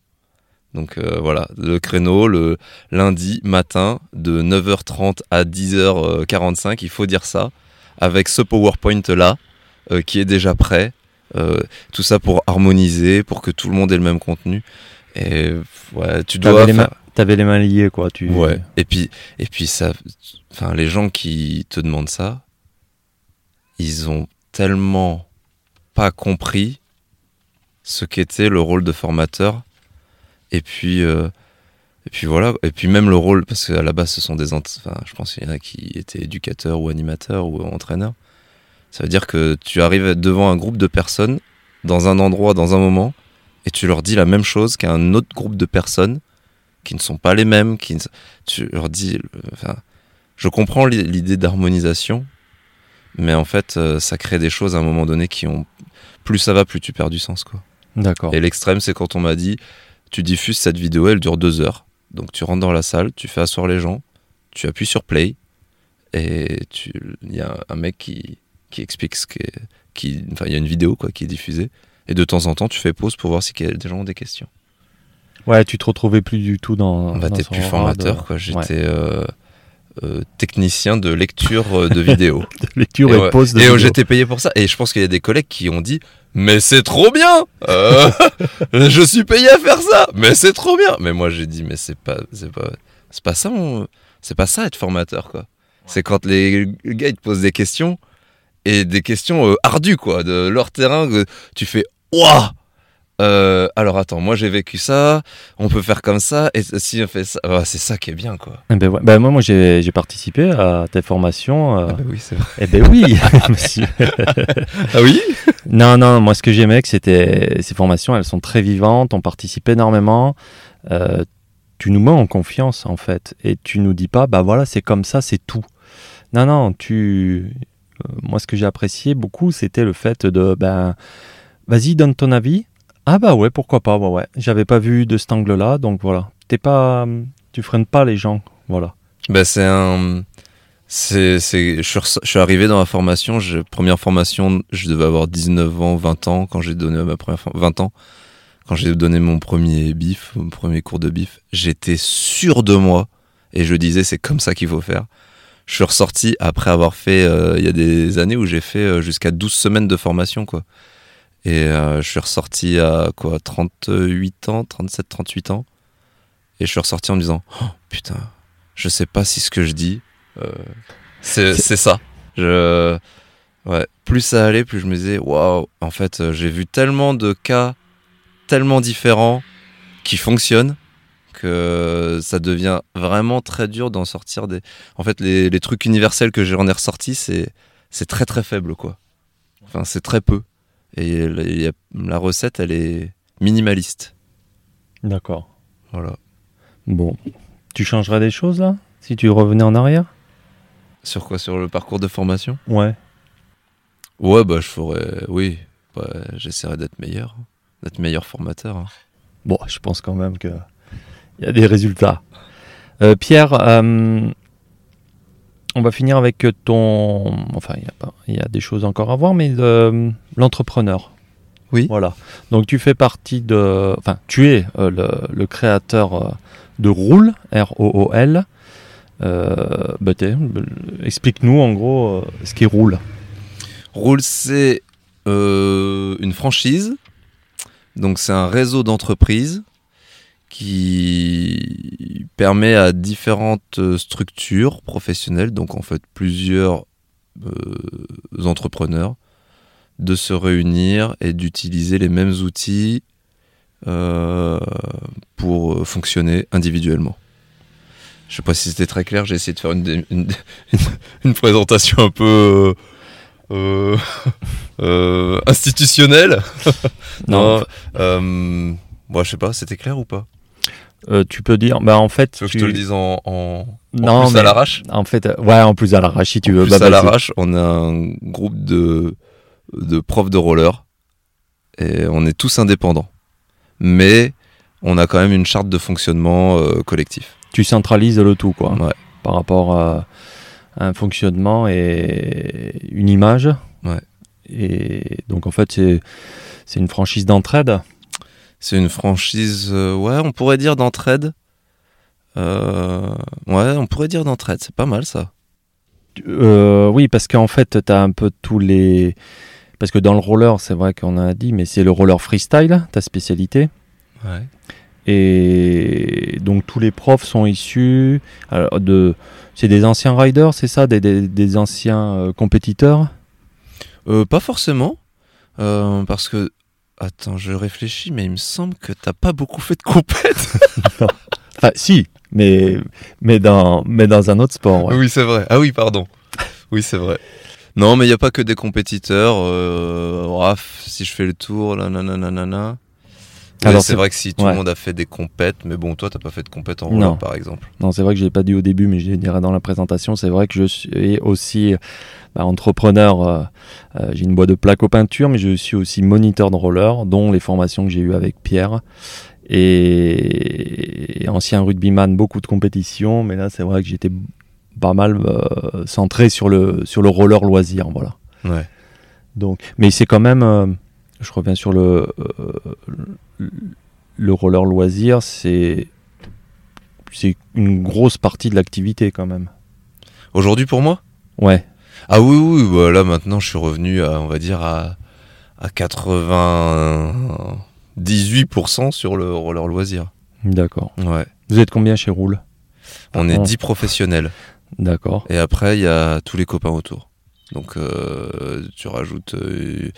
Donc euh, voilà, le créneau, le lundi matin, de 9h30 à 10h45, il faut dire ça, avec ce PowerPoint-là, euh, qui est déjà prêt. Euh, tout ça pour harmoniser, pour que tout le monde ait le même contenu. Et ouais, tu dois T'avais les, faire- mains- t'avais les mains liées, quoi. Tu... Ouais. Et puis, et puis ça, enfin, les gens qui te demandent ça, ils ont tellement pas compris ce qu'était le rôle de formateur. Et puis, euh, et puis voilà. Et puis même le rôle, parce qu'à la base, ce sont des, enfin, je pense qu'il y en a qui étaient éducateurs ou animateurs ou entraîneurs. Ça veut dire que tu arrives devant un groupe de personnes dans un endroit, dans un moment, et tu leur dis la même chose qu'à un autre groupe de personnes qui ne sont pas les mêmes, qui ne- tu leur dis, euh, enfin, je comprends l'i- l'idée d'harmonisation, mais en fait, euh, ça crée des choses à un moment donné qui ont, plus ça va, plus tu perds du sens, quoi. D'accord. Et l'extrême, c'est quand on m'a dit, tu diffuses cette vidéo, elle dure deux heures. Donc tu rentres dans la salle, tu fais asseoir les gens, tu appuies sur play, et il y a un mec qui, qui explique ce qu'est, qui, enfin, il y a une vidéo quoi qui est diffusée, et de temps en temps, tu fais pause pour voir si des gens ont des questions. Ouais, tu te retrouvais plus du tout dans. Bah, t'es plus formateur, de- quoi. J'étais Ouais. euh, euh, technicien de lecture euh, de vidéos. Lecture Et et, ouais. pause de. Et vidéo. j'étais payé pour ça. Et je pense qu'il y a des collègues qui ont dit Mais c'est trop bien Euh, Je suis payé à faire ça Mais c'est trop bien Mais moi j'ai dit Mais c'est pas, c'est pas, c'est pas ça, c'est pas ça être formateur, quoi. C'est quand les gars ils te posent des questions et des questions euh, ardues, quoi, de leur terrain. que tu fais Ouah Euh, alors attends, moi j'ai vécu ça, on peut faire comme ça, et si on fait ça, Ouais, c'est ça qui est bien quoi. Eh ben ouais. Ben moi, moi j'ai participé à tes formations. euh, oui, c'est vrai. Eh ben oui, monsieur. Ah oui? Non, non, moi ce que j'aimais, c'était ces formations, elles sont très vivantes, on participe énormément. euh, tu nous mets en confiance en fait, et tu nous dis pas, bah voilà, c'est comme ça, c'est tout. Non, non, tu. moi ce que j'ai apprécié beaucoup, c'était le fait de, ben, vas-y, donne ton avis. Ah bah ouais, pourquoi pas, ouais, ouais. J'avais pas vu de cet angle-là, donc voilà. T'es pas, tu freines pas les gens, voilà. Bah, c'est un. C'est, je, suis je suis arrivé dans la formation, première formation, je devais avoir 19 ans, 20 ans quand j'ai donné ma première for- 20 ans, quand j'ai donné mon premier bif, mon premier cours de bif, j'étais sûr de moi et je disais c'est comme ça qu'il faut faire. Je suis ressorti après avoir fait, euh, il y a des années où j'ai fait euh, jusqu'à 12 semaines de formation quoi. Et euh, je suis ressorti à quoi 38 ans, 37, 38 ans. Et je suis ressorti en me disant oh, putain, je sais pas si ce que je dis, euh, c'est ça. Je, ouais, plus ça allait, plus je me disais waouh. En fait, euh, j'ai vu tellement de cas, tellement différents, qui fonctionnent que ça devient vraiment très dur d'en sortir des. En fait, les, les trucs universels que j'en ai ressortis, c'est c'est très très faible quoi. Enfin, c'est très peu. Et la, recette, elle est minimaliste. D'accord. Voilà. Bon. Tu changerais des choses là Si tu revenais en arrière? Sur quoi? Sur le parcours de formation? Ouais. Ouais, bah je ferais. Oui, bah, j'essaierai d'être meilleur, d'être meilleur formateur. hein. Bon, je pense quand même que il y a des résultats. Euh, Pierre, euh, on va finir avec ton. Enfin, il y a y des choses encore à voir, mais euh, l'entrepreneur. Oui. Voilà. Donc tu fais partie de. Enfin, tu es euh, le, le créateur euh, de Roule, R-O-O-L. Euh, bah, Explique-nous en gros euh, ce qui roule. Roule, c'est une franchise. Donc, c'est un réseau d'entreprises qui permet à différentes structures professionnelles, donc en fait plusieurs euh, entrepreneurs, de se réunir et d'utiliser les mêmes outils euh, pour fonctionner individuellement. Je sais pas si c'était très clair, j'ai essayé de faire une, présentation un peu euh, euh, euh, institutionnelle. Non, euh, moi je sais pas, c'était clair ou pas? Euh, tu peux dire. Bah en fait. Tu veux que je te le dise en, en, plus mais à l'arrache En fait, euh, ouais, en plus à l'arrache si tu veux. En plus Bah, à l'arrache, on a un groupe de, de profs de roller et on est tous indépendants. Mais on a quand même une charte de fonctionnement euh, collectif. tu centralises le tout, quoi. Ouais. Par rapport à un fonctionnement et une image. Ouais. Et donc, en fait, c'est, c'est une franchise d'entraide. C'est une franchise, euh, ouais, on pourrait dire d'entraide. Euh, ouais, on pourrait dire d'entraide, c'est pas mal ça. Euh, oui, parce qu'en fait, tu as un peu tous les. Parce que dans le roller, c'est vrai qu'on a dit, mais c'est le roller freestyle, ta spécialité. Ouais. Et donc, tous les profs sont issus alors, de. C'est des anciens riders, c'est ça des, des- des anciens compétiteurs? Pas forcément, parce que. Attends, je réfléchis, mais il me semble que t'as pas beaucoup fait de compète. Enfin, si, mais, mais, dans, mais dans un autre sport. ouais. Oui, c'est vrai. Ah oui, pardon. Oui, c'est vrai. Non, mais il n'y a pas que des compétiteurs. Euh, Raph, si je fais le tour, là, nanana, c'est c'est- vrai que si tout ouais. le monde a fait des compètes, mais bon, toi, t'as pas fait de compète en roller, par exemple. Non, c'est vrai que je l'ai pas dit au début, mais je le dirai dans la présentation. C'est vrai que je suis aussi bah, entrepreneur. euh, euh, j'ai une boîte de plaques aux peintures, mais je suis aussi moniteur de roller, dont les formations que j'ai eues avec Pierre. Et, et ancien rugbyman, beaucoup de compétitions, mais là, c'est vrai que j'étais pas mal euh, centré sur le, sur le roller loisir. Voilà. Ouais. Donc, mais c'est quand même, euh, je reviens sur le, euh, le roller loisir, c'est c'est une grosse partie de l'activité quand même. Aujourd'hui, pour moi? Ouais, Ah oui, oui, bah là, maintenant, je suis revenu à, on va dire, à, à 98% sur le roller loisir. d'accord. Ouais. Vous êtes combien chez Roule? On est Ah. 10 professionnels. D'accord. Et après, il y a tous les copains autour. Donc, euh, tu rajoutes euh,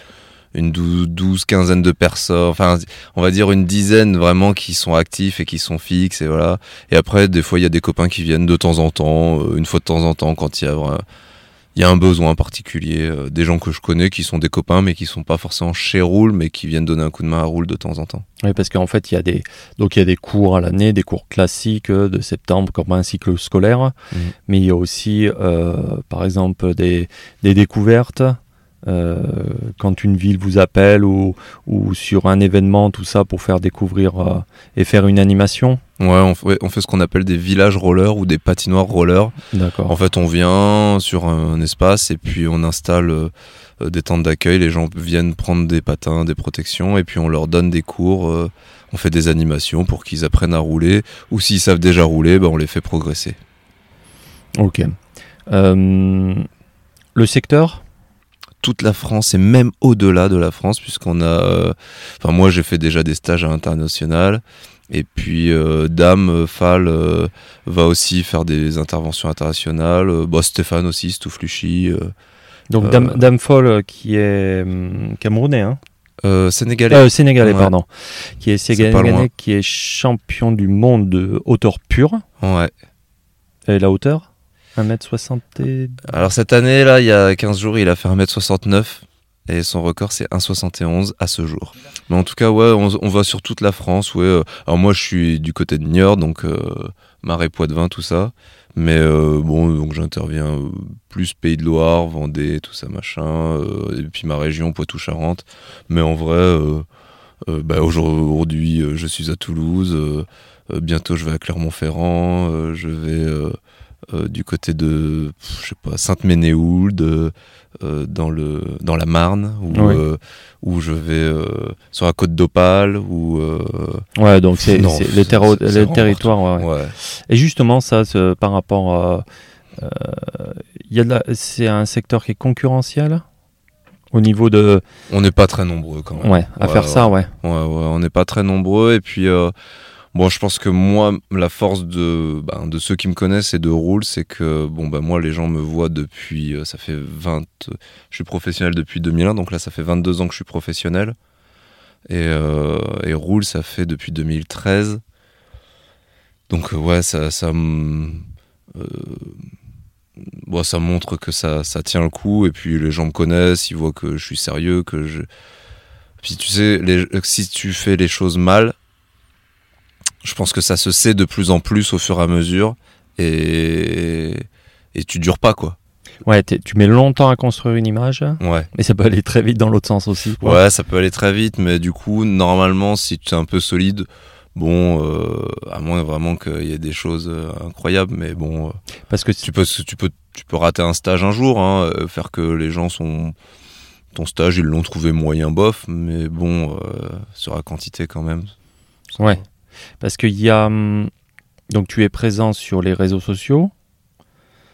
une dou- douze, quinzaine de personnes. Enfin, on va dire une dizaine vraiment qui sont actifs et qui sont fixes. Et voilà. Et après, des fois, il y a des copains qui viennent de temps en temps, euh, une fois de temps en temps, quand il y a, il y a un besoin particulier. euh, des gens que je connais qui sont des copains, mais qui sont pas forcément chez Roule, mais qui viennent donner un coup de main à Roule de temps en temps. Oui, parce qu'en fait, il y a des donc il y a des cours à l'année, des cours classiques euh, de septembre comme un cycle scolaire, Mhm. mais il y a aussi, euh, par exemple, des, des découvertes. Euh, quand une ville vous appelle ou, ou sur un événement, tout ça pour faire découvrir euh, et faire une animation. Ouais, on, f- ouais, on fait ce qu'on appelle des villages rollers ou des patinoires rollers. D'accord. En fait, on vient sur un espace et puis on installe euh, des tentes d'accueil. Les gens viennent prendre des patins, des protections et puis on leur donne des cours. on fait des animations pour qu'ils apprennent à rouler. Ou s'ils savent déjà rouler, ben, on les fait progresser. Ok. Le secteur? Toute la France et même au-delà de la France, puisqu'on a. euh, Enfin, moi, j'ai fait déjà des stages à l'international. Et puis, euh, Dame euh, Fall euh, va aussi faire des interventions internationales. Euh, bah, Stéphane aussi, Stouffluchy. euh, Donc Dame, euh, qui est hum, camerounais, hein sénégalais. Sénégalais, Ouais. pardon. Qui est sénégalais, qui est champion du monde de hauteur pure. Ouais. Et la hauteur? 1m60 et... Alors cette année, là, il y a 15 jours, il a fait 1m69 et son record c'est 1,71 à ce jour. Mais en tout cas, ouais, on, va sur toute la France. Ouais. euh, Alors moi, je suis du côté de Niort, donc euh, Marais, Poitevin, tout ça. Mais euh, bon, donc j'interviens euh, plus Pays de Loire, Vendée, tout ça machin, et puis ma région Poitou-Charentes. Mais en vrai, bah, aujourd'hui, je suis à Toulouse. bientôt, je vais à Clermont-Ferrand. je vais euh, du côté de, je sais pas, Sainte-Ménéhould, euh, euh, dans le dans la Marne, où, Oui. euh, où je vais sur la côte d'Opale, euh, Ouais, donc c'est c'est- terro- ouais, ouais. ouais. Et justement, ça, par rapport à. il c'est un secteur qui est concurrentiel au niveau de. on n'est pas très nombreux quand même. Ouais, à faire ça, ouais. Ouais, ouais, on n'est pas très nombreux. Et puis, bon, je pense que moi, la force de, ben, de ceux qui me connaissent et de Roule, c'est que, bon, bah, moi, les gens me voient depuis, euh, ça fait 20, je suis professionnel depuis 2001, donc là, ça fait 22 ans que je suis professionnel. Et, euh, Roule, ça fait depuis 2013. Donc, euh, ouais, ça, ça, bon, ça montre que ça, ça tient le coup. Et puis, les gens me connaissent, ils voient que je suis sérieux, que je, puis tu sais, si tu fais les choses mal, je pense que ça se sait de plus en plus au fur et à mesure et, et tu dures pas quoi. Ouais, tu mets longtemps à construire une image, Ouais. mais ça peut aller très vite dans l'autre sens aussi. quoi. Ouais, ça peut aller très vite, mais du coup, normalement, si tu es un peu solide, bon, euh, à moins vraiment qu'il y ait des choses euh, incroyables, mais bon, euh, Parce que tu peux, tu peux, tu peux rater un stage un jour, hein, faire que les gens sont ton stage, ils l'ont trouvé moyen bof, mais bon, euh, sur la quantité quand même. Ouais. Parce qu'il y a. hum, Donc, tu es présent sur les réseaux sociaux.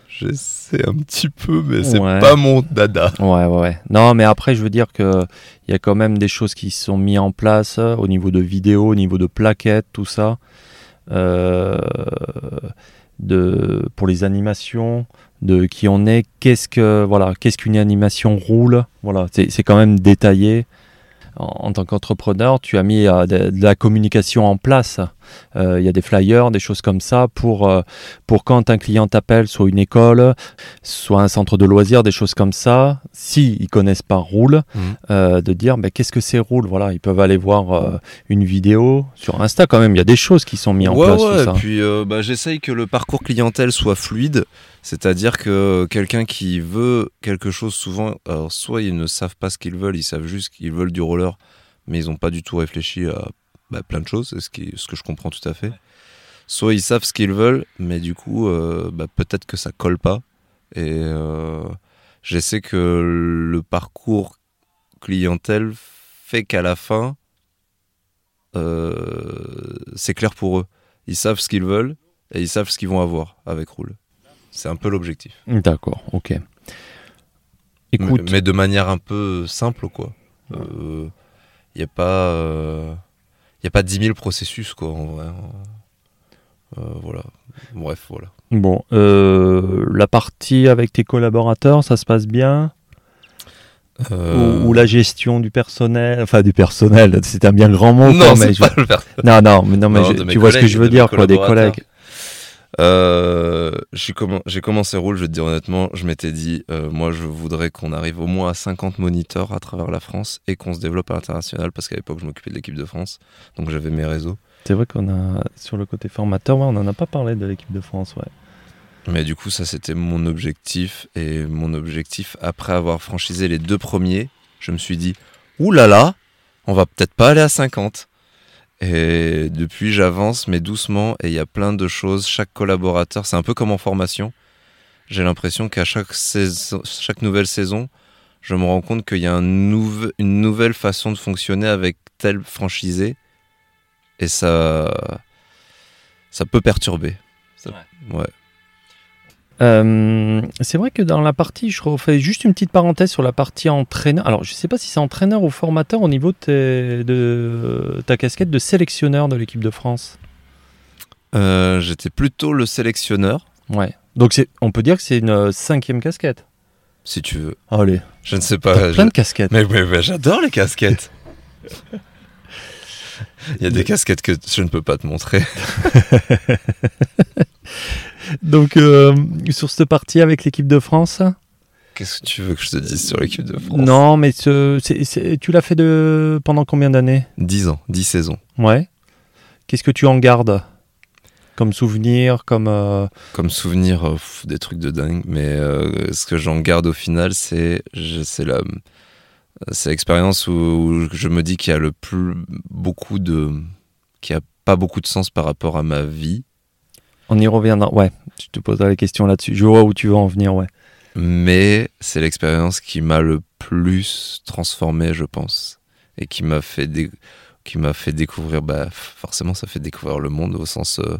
J'essaie un petit peu, mais c'est Ouais. pas mon dada. Ouais, ouais, ouais. Non, mais après, je veux dire que il y a quand même des choses qui sont mises en place euh, au niveau de vidéos, au niveau de plaquettes, tout ça. Euh, de, pour les animations, de qui on est, qu'est-ce que voilà, qu'est-ce qu'une animation roule, voilà, c'est c'est quand même détaillé. En, tant qu'entrepreneur, tu as mis euh, de la communication en place. Euh, Il y a des flyers, des choses comme ça pour euh, pour quand un client t'appelle, soit une école, soit un centre de loisirs, des choses comme ça. Si ils connaissent pas Roule, Mhm. euh, de dire mais qu'est-ce que c'est Roule? Voilà, ils peuvent aller voir une vidéo sur Insta quand même. Il y a des choses qui sont mises en place. ouais, tout ça. et puis bah, j'essaye que le parcours clientèle soit fluide, c'est-à-dire que quelqu'un qui veut quelque chose, souvent, alors soit ils ne savent pas ce qu'ils veulent, ils savent juste qu'ils veulent du roller, mais ils n'ont pas du tout réfléchi à bah, plein de choses, ce, qui, ce que je comprends tout à fait. Soit ils savent ce qu'ils veulent, mais du coup, euh, bah, peut-être que ça colle pas. Et euh, j'essaie que le parcours clientèle fait qu'à la fin, euh, c'est clair pour eux. Ils savent ce qu'ils veulent et ils savent ce qu'ils vont avoir avec Roule. C'est un peu l'objectif. D'accord, ok. Écoute, mais de manière un peu simple, quoi. Il n'y a pas. Il y a pas 10 000 processus, quoi, en vrai. Euh, voilà. Bref, voilà. bon, euh, la partie avec tes collaborateurs, ça se passe bien? Euh, ou, ou la gestion du personnel, enfin du personnel, c'est un bien grand mot. Non, quoi, mais je- pas le non, non, mais non, mais Non, je- tu vois ce que je veux dire, quoi, des collègues. Euh, j'ai commencé Roule, je vais te dire honnêtement, je m'étais dit, euh, moi je voudrais qu'on arrive au moins à 50 moniteurs à travers la France et qu'on se développe à l'international parce qu'à l'époque je m'occupais de l'équipe de France, donc j'avais mes réseaux. C'est vrai qu'on a, sur le côté formateur, ouais, on n'en a pas parlé de l'équipe de France, ouais. Mais du coup, ça, c'était mon objectif. Et mon objectif, après avoir franchisé les deux premiers, je me suis dit, là là, on va peut-être pas aller à 50. Et depuis, j'avance, mais doucement. Et il y a plein de choses. Chaque collaborateur, c'est un peu comme en formation. J'ai l'impression qu'à chaque, saison, chaque nouvelle saison, je me rends compte qu'il y a un une nouvelle façon de fonctionner avec tel franchisé. Et ça, ça peut perturber. Ça- ouais. Euh, c'est vrai que dans la partie, je refais juste une petite parenthèse sur la partie entraîneur. Alors, je sais pas si c'est entraîneur ou formateur au niveau de, ta casquette de sélectionneur de l'équipe de France. Euh, J'étais plutôt le sélectionneur, Ouais. Donc, on peut dire que c'est une euh, cinquième casquette. si tu veux. Allez, Je ne sais pas. plein de casquettes. Mais, mais- mais j'adore les casquettes. Il y a des casquettes que je ne peux pas te montrer. Donc, euh, sur cette partie avec l'équipe de France Qu'est-ce que tu veux que je te dise sur l'équipe de France? Non, mais ce- c'est- c'est- tu l'as fait de, pendant combien d'années? 10 ans, 10 saisons. Ouais. Qu'est-ce que tu en gardes? Comme souvenir, comme. euh, Comme souvenir, euh, pff, des trucs de dingue. Mais euh, ce que j'en garde au final, c'est je- c'est la c'est l'expérience où, où je me dis qu'il y a le plus beaucoup de qui a pas beaucoup de sens par rapport à ma vie. On y reviendra. Ouais, je te poserai la question là-dessus. Je vois où tu veux en venir, ouais. mais c'est l'expérience qui m'a le plus transformé, je pense, et qui m'a fait dé- qui m'a fait découvrir. Bah, forcément, ça fait découvrir le monde au sens euh,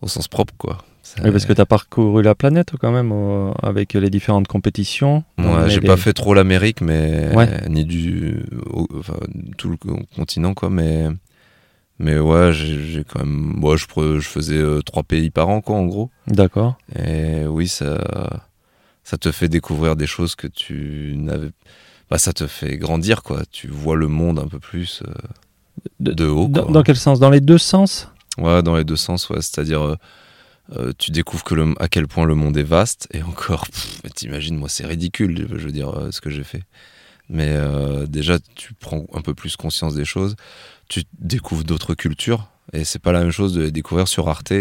au sens propre, quoi. Oui, parce que tu as parcouru la planète quand même euh, avec les différentes compétitions. Ouais, Mais j'ai les- pas fait trop l'Amérique, mais Ouais. ni du, enfin, tout le continent, quoi. Mais mais ouais, j'ai quand même, moi, je, faisais euh, trois pays par an, quoi, en gros. D'accord. Et oui, ça, ça te fait découvrir des choses que tu n'avais. Bah, ça te fait grandir, quoi. Tu vois le monde un peu plus euh, De- de haut, Dans, quoi. dans quel sens? Dans les deux sens? Ouais, dans les deux sens, ouais. C'est-à-dire, euh, tu découvres que le, à quel point le monde est vaste, et encore, t'imagines, moi, c'est ridicule, je veux dire, ce que j'ai fait. Mais déjà, tu prends un peu plus conscience des choses, tu découvres d'autres cultures, et c'est pas la même chose de les découvrir sur Arte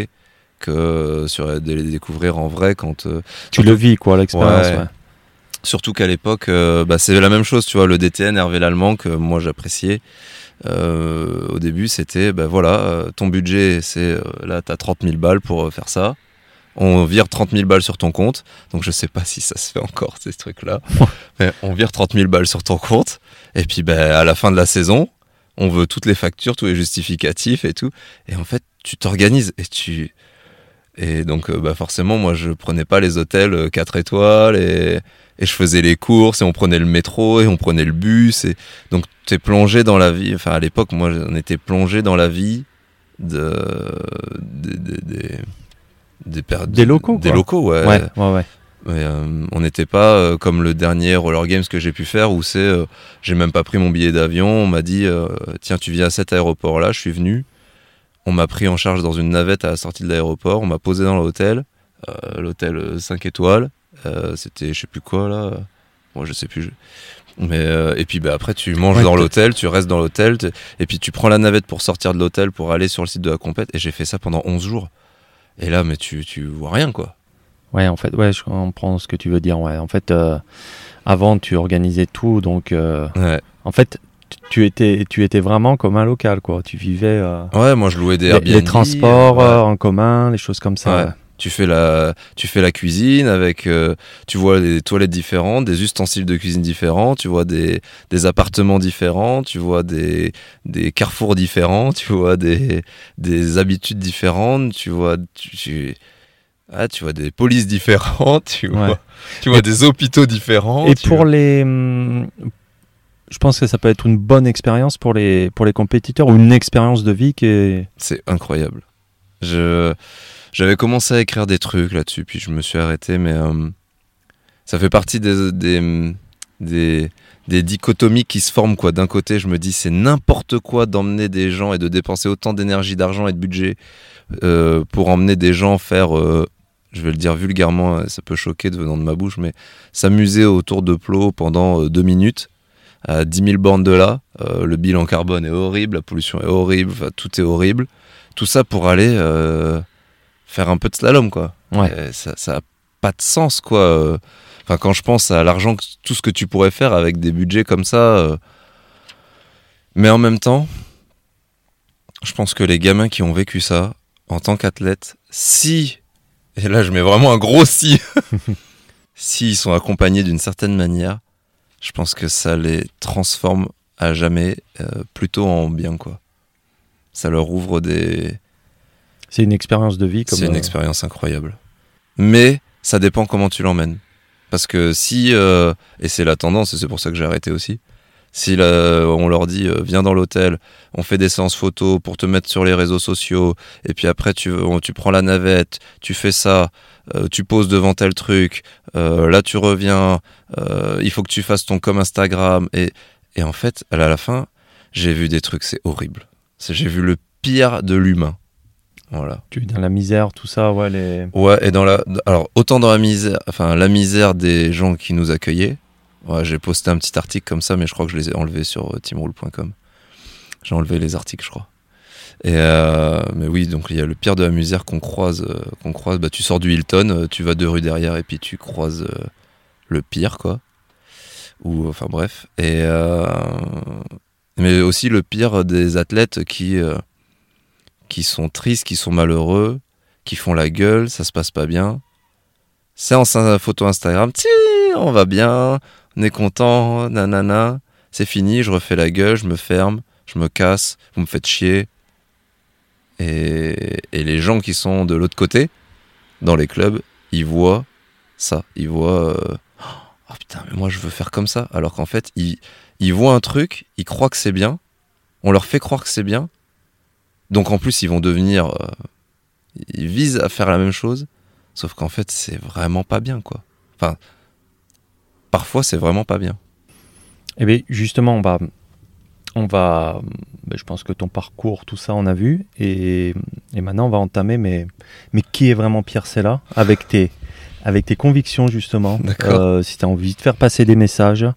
que euh, sur, de les découvrir en vrai quand. euh, Tu le vis, quoi, l'expérience. Ouais. ouais. Surtout qu'à l'époque, euh, bah, c'est la même chose, tu vois, le DTN, Hervé Lallemand, que moi j'appréciais. euh, au début, c'était, bah voilà, ton budget, c'est, là, t'as 30 000 balles pour faire ça. On vire 30 000 balles sur ton compte. Donc, je sais pas si ça se fait encore, ces trucs-là. Mais on vire 30 000 balles sur ton compte. Et puis, bah, à la fin de la saison, on veut toutes les factures, tous les justificatifs et tout. Et en fait, tu t'organises et tu. Et donc, euh, bah forcément, moi, je prenais pas les hôtels 4 étoiles et, et je faisais les courses et on prenait le métro et on prenait le bus. Et donc, tu es plongé dans la vie. Enfin, à l'époque, moi, on était plongé dans la vie de, des, des, des, locaux, Des quoi. locaux, ouais. Ouais, ouais, ouais. Euh, on n'était pas euh, comme le dernier Roller Games que j'ai pu faire où c'est euh, j'ai même pas pris mon billet d'avion. On m'a dit tiens, tu viens à cet aéroport là, je suis venu. On m'a pris en charge dans une navette à la sortie de l'aéroport. On m'a posé dans l'hôtel, l'hôtel 5 étoiles. C'était je sais plus quoi là. Moi je sais plus. je- Mais et puis bah, après tu manges Ouais, dans l'hôtel, tu restes dans l'hôtel et puis tu prends la navette pour sortir de l'hôtel pour aller sur le site de la compète. Et j'ai fait ça pendant 11 jours. Et là mais tu tu vois rien quoi. Ouais, en fait, ouais, je comprends ce que tu veux dire. Ouais, en fait, euh, avant, tu organisais tout, donc, euh, Ouais. en fait, tu- étais, tu étais vraiment comme un local, quoi. Tu vivais euh, Ouais, moi je louais des les, Airbnb. les transports euh, ouais. en commun, les choses comme ça. Ouais. Tu fais la, tu fais la cuisine avec, tu vois des toilettes différentes, des ustensiles de cuisine différents, tu vois des, des appartements différents, tu vois des, des carrefours différents, tu vois des, des habitudes différentes, tu vois, tu, tu- ah, tu vois des polices différentes, tu Ouais. vois, tu vois des hôpitaux différents. Et pour vois- les, je pense que ça peut être une bonne expérience pour les pour les compétiteurs ou une expérience de vie qui est. C'est incroyable. Je j'avais commencé à écrire des trucs là-dessus, puis je me suis arrêté, mais euh, ça fait partie des, des, des, des dichotomies qui se forment. quoi. D'un côté, je me dis c'est n'importe quoi d'emmener des gens et de dépenser autant d'énergie, d'argent et de budget euh, pour emmener des gens faire, euh, je vais le dire vulgairement, euh, ça peut choquer de venant de ma bouche, mais s'amuser autour de plots pendant euh, deux minutes. À 10 000 bornes de là, Euh, le bilan carbone est horrible, la pollution est horrible, enfin, tout est horrible tout ça pour aller euh, faire un peu de slalom quoi. Ouais. Et ça ça a pas de sens quoi. Enfin quand je pense à l'argent tout ce que tu pourrais faire avec des budgets comme ça euh, mais en même temps je pense que les gamins qui ont vécu ça en tant qu'athlètes si et là je mets vraiment un gros si s'ils sont accompagnés d'une certaine manière je pense que ça les transforme à jamais euh, plutôt en bien quoi ça leur ouvre des. C'est une expérience de vie. comme C'est une euh, expérience incroyable. Mais ça dépend comment tu l'emmènes. Parce que si. euh, et c'est la tendance, et c'est pour ça que j'ai arrêté aussi. Si là, on leur dit euh, viens dans l'hôtel, on fait des séances photos pour te mettre sur les réseaux sociaux, et puis après tu, on- tu prends la navette, tu fais ça, euh, tu poses devant tel truc, euh, là tu reviens, il faut que tu fasses ton com Instagram, et, et en fait, à la fin, J'ai vu des trucs, c'est horrible. J'ai vu le pire de l'humain. Voilà. Tu es dans la misère, tout ça, ouais, les... Ouais, et dans la. Alors, autant dans la misère, enfin, la misère des gens qui nous accueillaient. Ouais, j'ai posté un petit article comme ça, mais je crois que je les ai enlevés sur euh, teamrule.com. J'ai enlevé les articles, je crois. Et euh, mais oui, donc il y a le pire de la misère qu'on croise. euh, croise. Bah, tu sors du Hilton, tu vas deux rues derrière et puis tu croises le pire, quoi. Ou enfin bref. Et mais aussi le pire des athlètes qui qui sont tristes, qui sont malheureux, qui font la gueule, ça se passe pas bien. Séance euh, photo Instagram, on va bien, on est content, nanana. C'est fini, je refais la gueule, je me ferme, je me casse, vous me faites chier. Et, et les gens qui sont de l'autre côté, dans les clubs, ils voient ça. Ils voient. euh, oh putain, mais moi je veux faire comme ça. Alors qu'en fait, ils, ils voient un truc, ils croient que c'est bien, on leur fait croire que c'est bien. Donc en plus, ils vont devenir. euh, ils visent à faire la même chose, sauf qu'en fait, c'est vraiment pas bien, quoi. Enfin, parfois, c'est vraiment pas bien. Eh bien, justement, on va, on va, ben, je pense que ton parcours, tout ça, on a vu, et, et maintenant, on va entamer. Mais, mais qui est vraiment Pierre Sella avec tes, avec tes convictions justement. Euh, si tu as envie de faire passer des messages,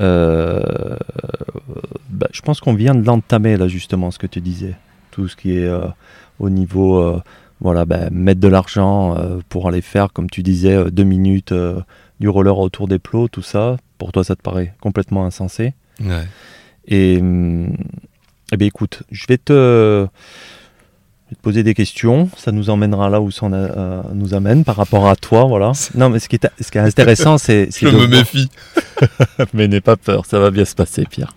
euh, bah, je pense qu'on vient de l'entamer là justement, ce que tu disais, tout ce qui est euh, au niveau, euh, voilà, bah, mettre de l'argent euh, pour aller faire, comme tu disais, euh, deux minutes euh, du roller autour des plots, tout ça. Pour toi, ça te paraît complètement insensé. Ouais. Et hum, eh bien, écoute, je vais te, je vais te poser des questions. Ça nous emmènera là où ça a- nous amène par rapport à toi, voilà. Non, mais ce qui est, ce qui est intéressant, c'est, de voir- méfie. mais n'aie pas peur, ça va bien se passer, Pierre.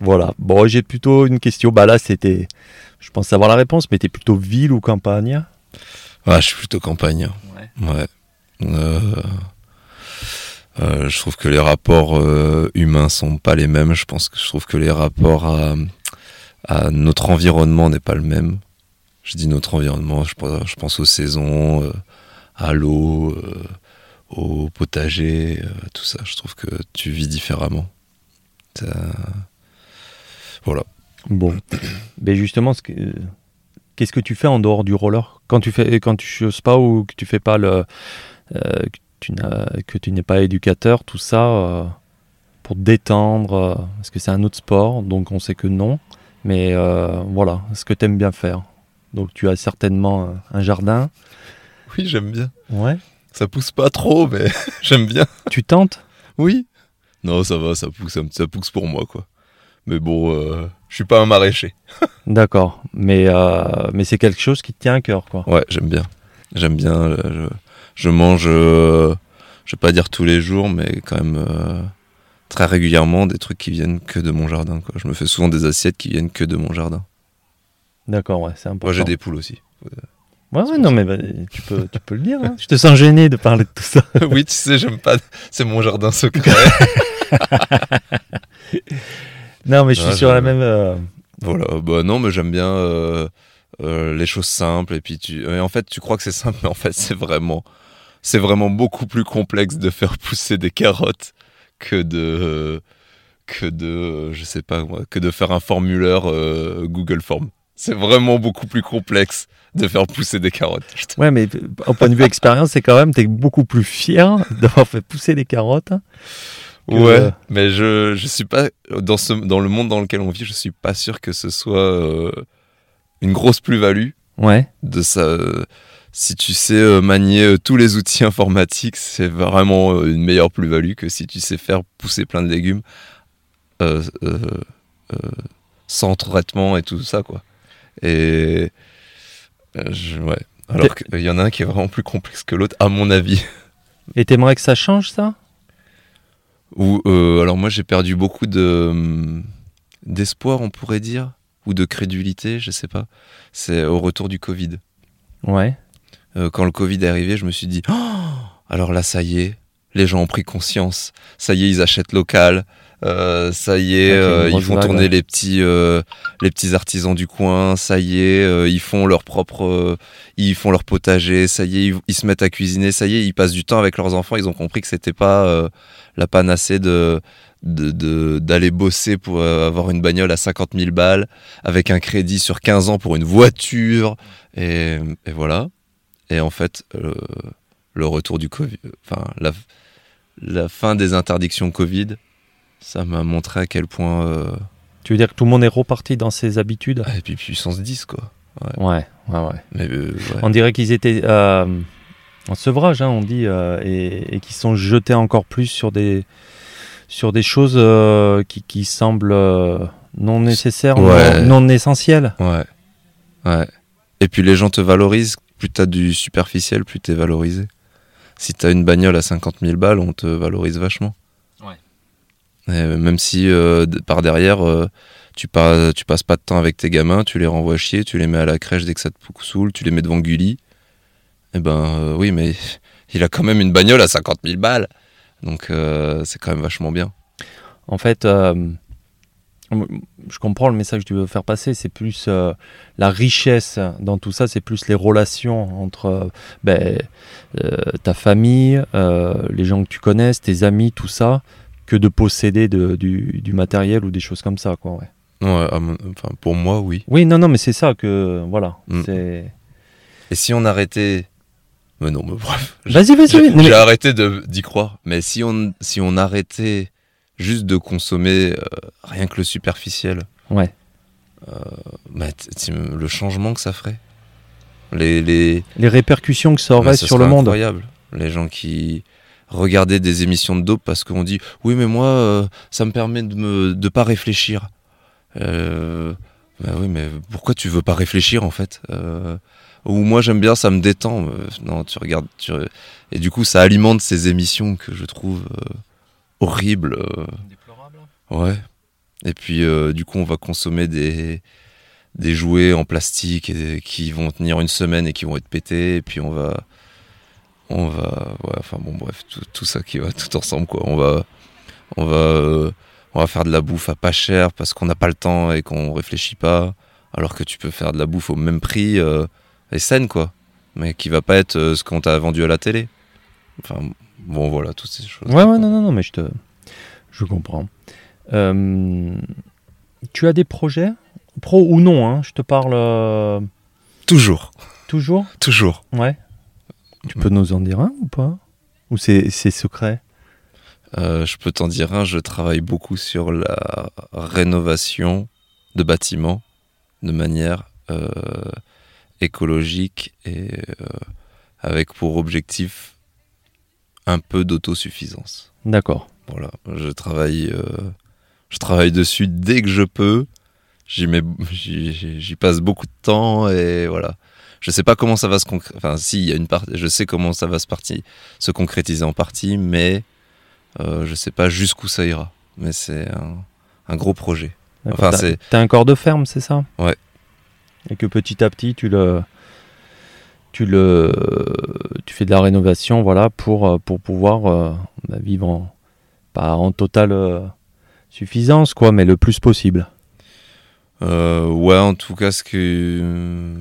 Voilà. Bon, j'ai plutôt une question. Bah là, c'était, je pense savoir la réponse, mais t'es plutôt ville ou campagne? Ah, je suis plutôt campagne. Ouais. Euh, euh, je trouve que les rapports euh, humains sont pas les mêmes. Je pense que je trouve que les rapports à, à notre environnement n'est pas le même. Je dis notre environnement, je pense, je pense aux saisons, euh, à l'eau, euh, au potager, euh, tout ça. Je trouve que tu vis différemment. Voilà. Bon. Mais justement, ce que- qu'est-ce que tu fais en dehors du roller? Quand tu fais, quand tu choses pas ou que tu fais pas le, euh, que tu n'es pas éducateur, tout ça, euh, pour te détendre. euh, Est-ce que c'est un autre sport? Donc on sait que non. Mais euh, voilà, ce que tu aimes bien faire. Donc tu as certainement euh, un jardin. Oui, j'aime bien. Ouais. Ça pousse pas trop, mais j'aime bien. Tu tentes? Oui. Non, ça va, ça pousse, ça pousse pour moi, quoi. Mais bon, euh, je suis pas un maraîcher. D'accord. Mais, euh, mais c'est quelque chose qui te tient à cœur, quoi. Ouais, j'aime bien. J'aime bien. euh, Je, je mange, euh, je vais pas dire tous les jours, mais quand même euh, très régulièrement des trucs qui viennent que de mon jardin. Quoi. Je me fais souvent des assiettes qui viennent que de mon jardin. D'accord, ouais, c'est important. Moi, j'ai des poules aussi. Ouais, ouais, non, mais bah, tu, peux, tu peux le dire. hein. Je te sens gêné de parler de tout ça. oui, tu sais, j'aime pas. C'est mon jardin secret. Non, mais je suis Ah, sur la même. euh, voilà. Bah non, mais j'aime bien euh, euh, les choses simples. Et puis, tu... et en fait, tu crois que c'est simple, mais en fait, c'est vraiment, c'est vraiment beaucoup plus complexe de faire pousser des carottes que de, que de, je sais pas moi, que de faire un formulaire Google Form. C'est vraiment beaucoup plus complexe de faire pousser des carottes. Ouais, mais au point de vue expérience, c'est quand même, t'es beaucoup plus fier d'avoir fait pousser des carottes. Ouais, mais je je suis pas dans ce dans le monde dans lequel on vit, je suis pas sûr que ce soit euh, une grosse plus-value Ouais. de ça. euh, Si tu sais euh, manier tous les outils informatiques, c'est vraiment une meilleure plus-value que si tu sais faire pousser plein de légumes euh, sans traitement et tout ça, quoi. Et je- ouais. Alors qu'il y en a un qui est vraiment plus complexe que l'autre, à mon avis. Et t'aimerais que ça change, ça? Ou euh, alors moi j'ai perdu beaucoup de hum, d'espoir, on pourrait dire, ou de crédulité, je sais pas. C'est au retour du Covid. Ouais. Euh, quand le Covid est arrivé, je me suis dit, Oh alors là, ça y est, les gens ont pris conscience. Ça y est, ils achètent local. Euh, ça y est, euh, ils font tourner les petits, euh, les petits artisans du coin. Ça y est, ils font leur propre, ils font leur potager. Ça y est, ils, ils se mettent à cuisiner. Ça y est, ils passent du temps avec leurs enfants. Ils ont compris que c'était pas la panacée de d'aller bosser pour avoir une bagnole à 50 000 balles avec un crédit sur 15 ans pour une voiture et, et voilà et en fait le retour du Covid enfin la, la fin des interdictions Covid ça m'a montré à quel point euh, Tu veux dire que tout le monde est reparti dans ses habitudes? Ah, et puis puissance 10 quoi Ouais, ouais, ouais. mais euh, ouais. On dirait qu'ils étaient euh, en sevrage, hein, on dit, et, et qu'ils sont jetés encore plus sur des, sur des choses qui, qui semblent non nécessaires, Ouais. non, non essentielles. ouais ouais et puis les gens te valorisent plus t'as du superficiel plus t'es valorisé si t'as une bagnole à 50 000 balles on te valorise vachement Ouais. Et même si euh, par derrière, euh, tu, pas, tu passes pas de temps avec tes gamins, tu les renvoies chier, tu les mets à la crèche dès que ça te saoule, tu les mets devant Gulli. Eh ben euh, oui, mais il a quand même une bagnole à 50 000 balles. Donc euh, c'est quand même vachement bien. En fait, euh, je comprends le message que tu veux faire passer. C'est plus euh, la richesse dans tout ça, c'est plus les relations entre euh, ben, euh, ta famille, les gens que tu connais, tes amis, tout ça, que de posséder de- du, du matériel ou des choses comme ça. Quoi, ouais. Enfin, pour moi, oui. Oui, non, non, mais c'est ça que. Voilà. Mm. Et si on arrêtait... Mais non, mais bref. Vas-y, vas-y. J'ai mais- arrêté d'y croire. Mais si on, si on arrêtait juste de consommer euh, rien que le superficiel, Ouais. bah, t- t- le changement que ça ferait. Les, les, Les répercussions que ça aurait ce sur le monde. incroyable. Les gens qui regardaient des émissions de dope parce qu'on dit oui mais moi euh, ça me permet de me de pas réfléchir. Euh, bah oui mais pourquoi tu veux pas réfléchir en fait Euh, Ou moi j'aime bien ça me détend. Euh, non tu regardes tu... et du coup ça alimente ces émissions que je trouve euh, horribles. euh, Ouais. Et puis euh, du coup on va consommer des des jouets en plastique et, qui vont tenir une semaine et qui vont être pétés. Et puis on va on va ouais enfin bon bref tout, tout ça qui va tout ensemble quoi. On va on va euh, on va faire de la bouffe à pas cher parce qu'on n'a pas le temps et qu'on réfléchit pas. Alors que tu peux faire de la bouffe au même prix euh, et saine quoi. Mais qui va pas être ce qu'on t'a vendu à la télé. Enfin bon voilà toutes ces choses Ouais, ouais, non, non, non, mais je te. Je comprends. Euh, tu as des projets Pro ou non, hein, je te parle euh, toujours toujours? Toujours Ouais. Tu peux nous en dire un ou pas? Ou c'est c'est secret? Euh, je peux t'en dire un, je travaille beaucoup sur la rénovation de bâtiments de manière euh, écologique et euh, avec pour objectif un peu d'autosuffisance. D'accord. Voilà, je travaille, euh, je travaille dessus dès que je peux. J'y mets, j'y, passe beaucoup de temps et voilà. Je sais pas comment ça va se concrétiser. Enfin, si, il y a une partie. Je sais comment ça va se partie, se concrétiser en partie, mais euh, je sais pas jusqu'où ça ira. Mais c'est un, un gros projet. D'accord. Enfin, T'as- c'est- T'as un corps de ferme, c'est ça? Ouais. Et que petit à petit, tu le. Tu le. Tu fais de la rénovation, voilà, pour, euh, pour pouvoir euh, bah, vivre en. Pas en totale euh, suffisance, quoi, mais le plus possible. Euh, ouais, en tout cas, ce que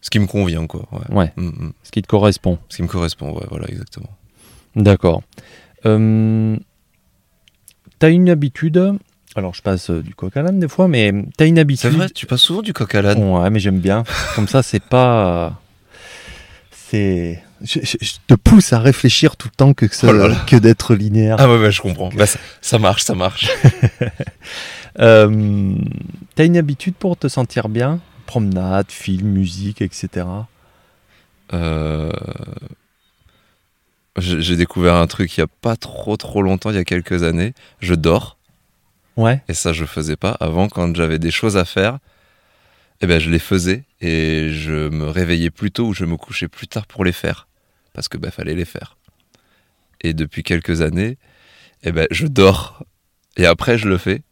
ce qui me convient, quoi. Ouais. Ouais, Mm, mm. ce qui te correspond. Ce qui me correspond, ouais, voilà, exactement. D'accord. T'as une habitude. Alors, je passe du coq à l'âne des fois, mais t'as une habitude. C'est vrai, tu passes souvent du coq à l'âne. Ouais, mais j'aime bien. Comme ça, c'est pas. C'est. Je, je- je te pousse à réfléchir tout le temps que, ça- Oh là là. que d'être linéaire. Ah ouais, je comprends. Bah, ça, ça marche, ça marche. Euh, T'as une habitude pour te sentir bien? Promenade, film, musique, etc. Euh, J'ai découvert un truc il y a pas trop trop longtemps, il y a quelques années. Je dors Ouais. et ça je faisais pas avant quand j'avais des choses à faire. Eh ben je les faisais et je me réveillais plus tôt ou je me couchais plus tard pour les faire parce que bah fallait les faire. Et depuis quelques années, eh ben je dors et après je le fais.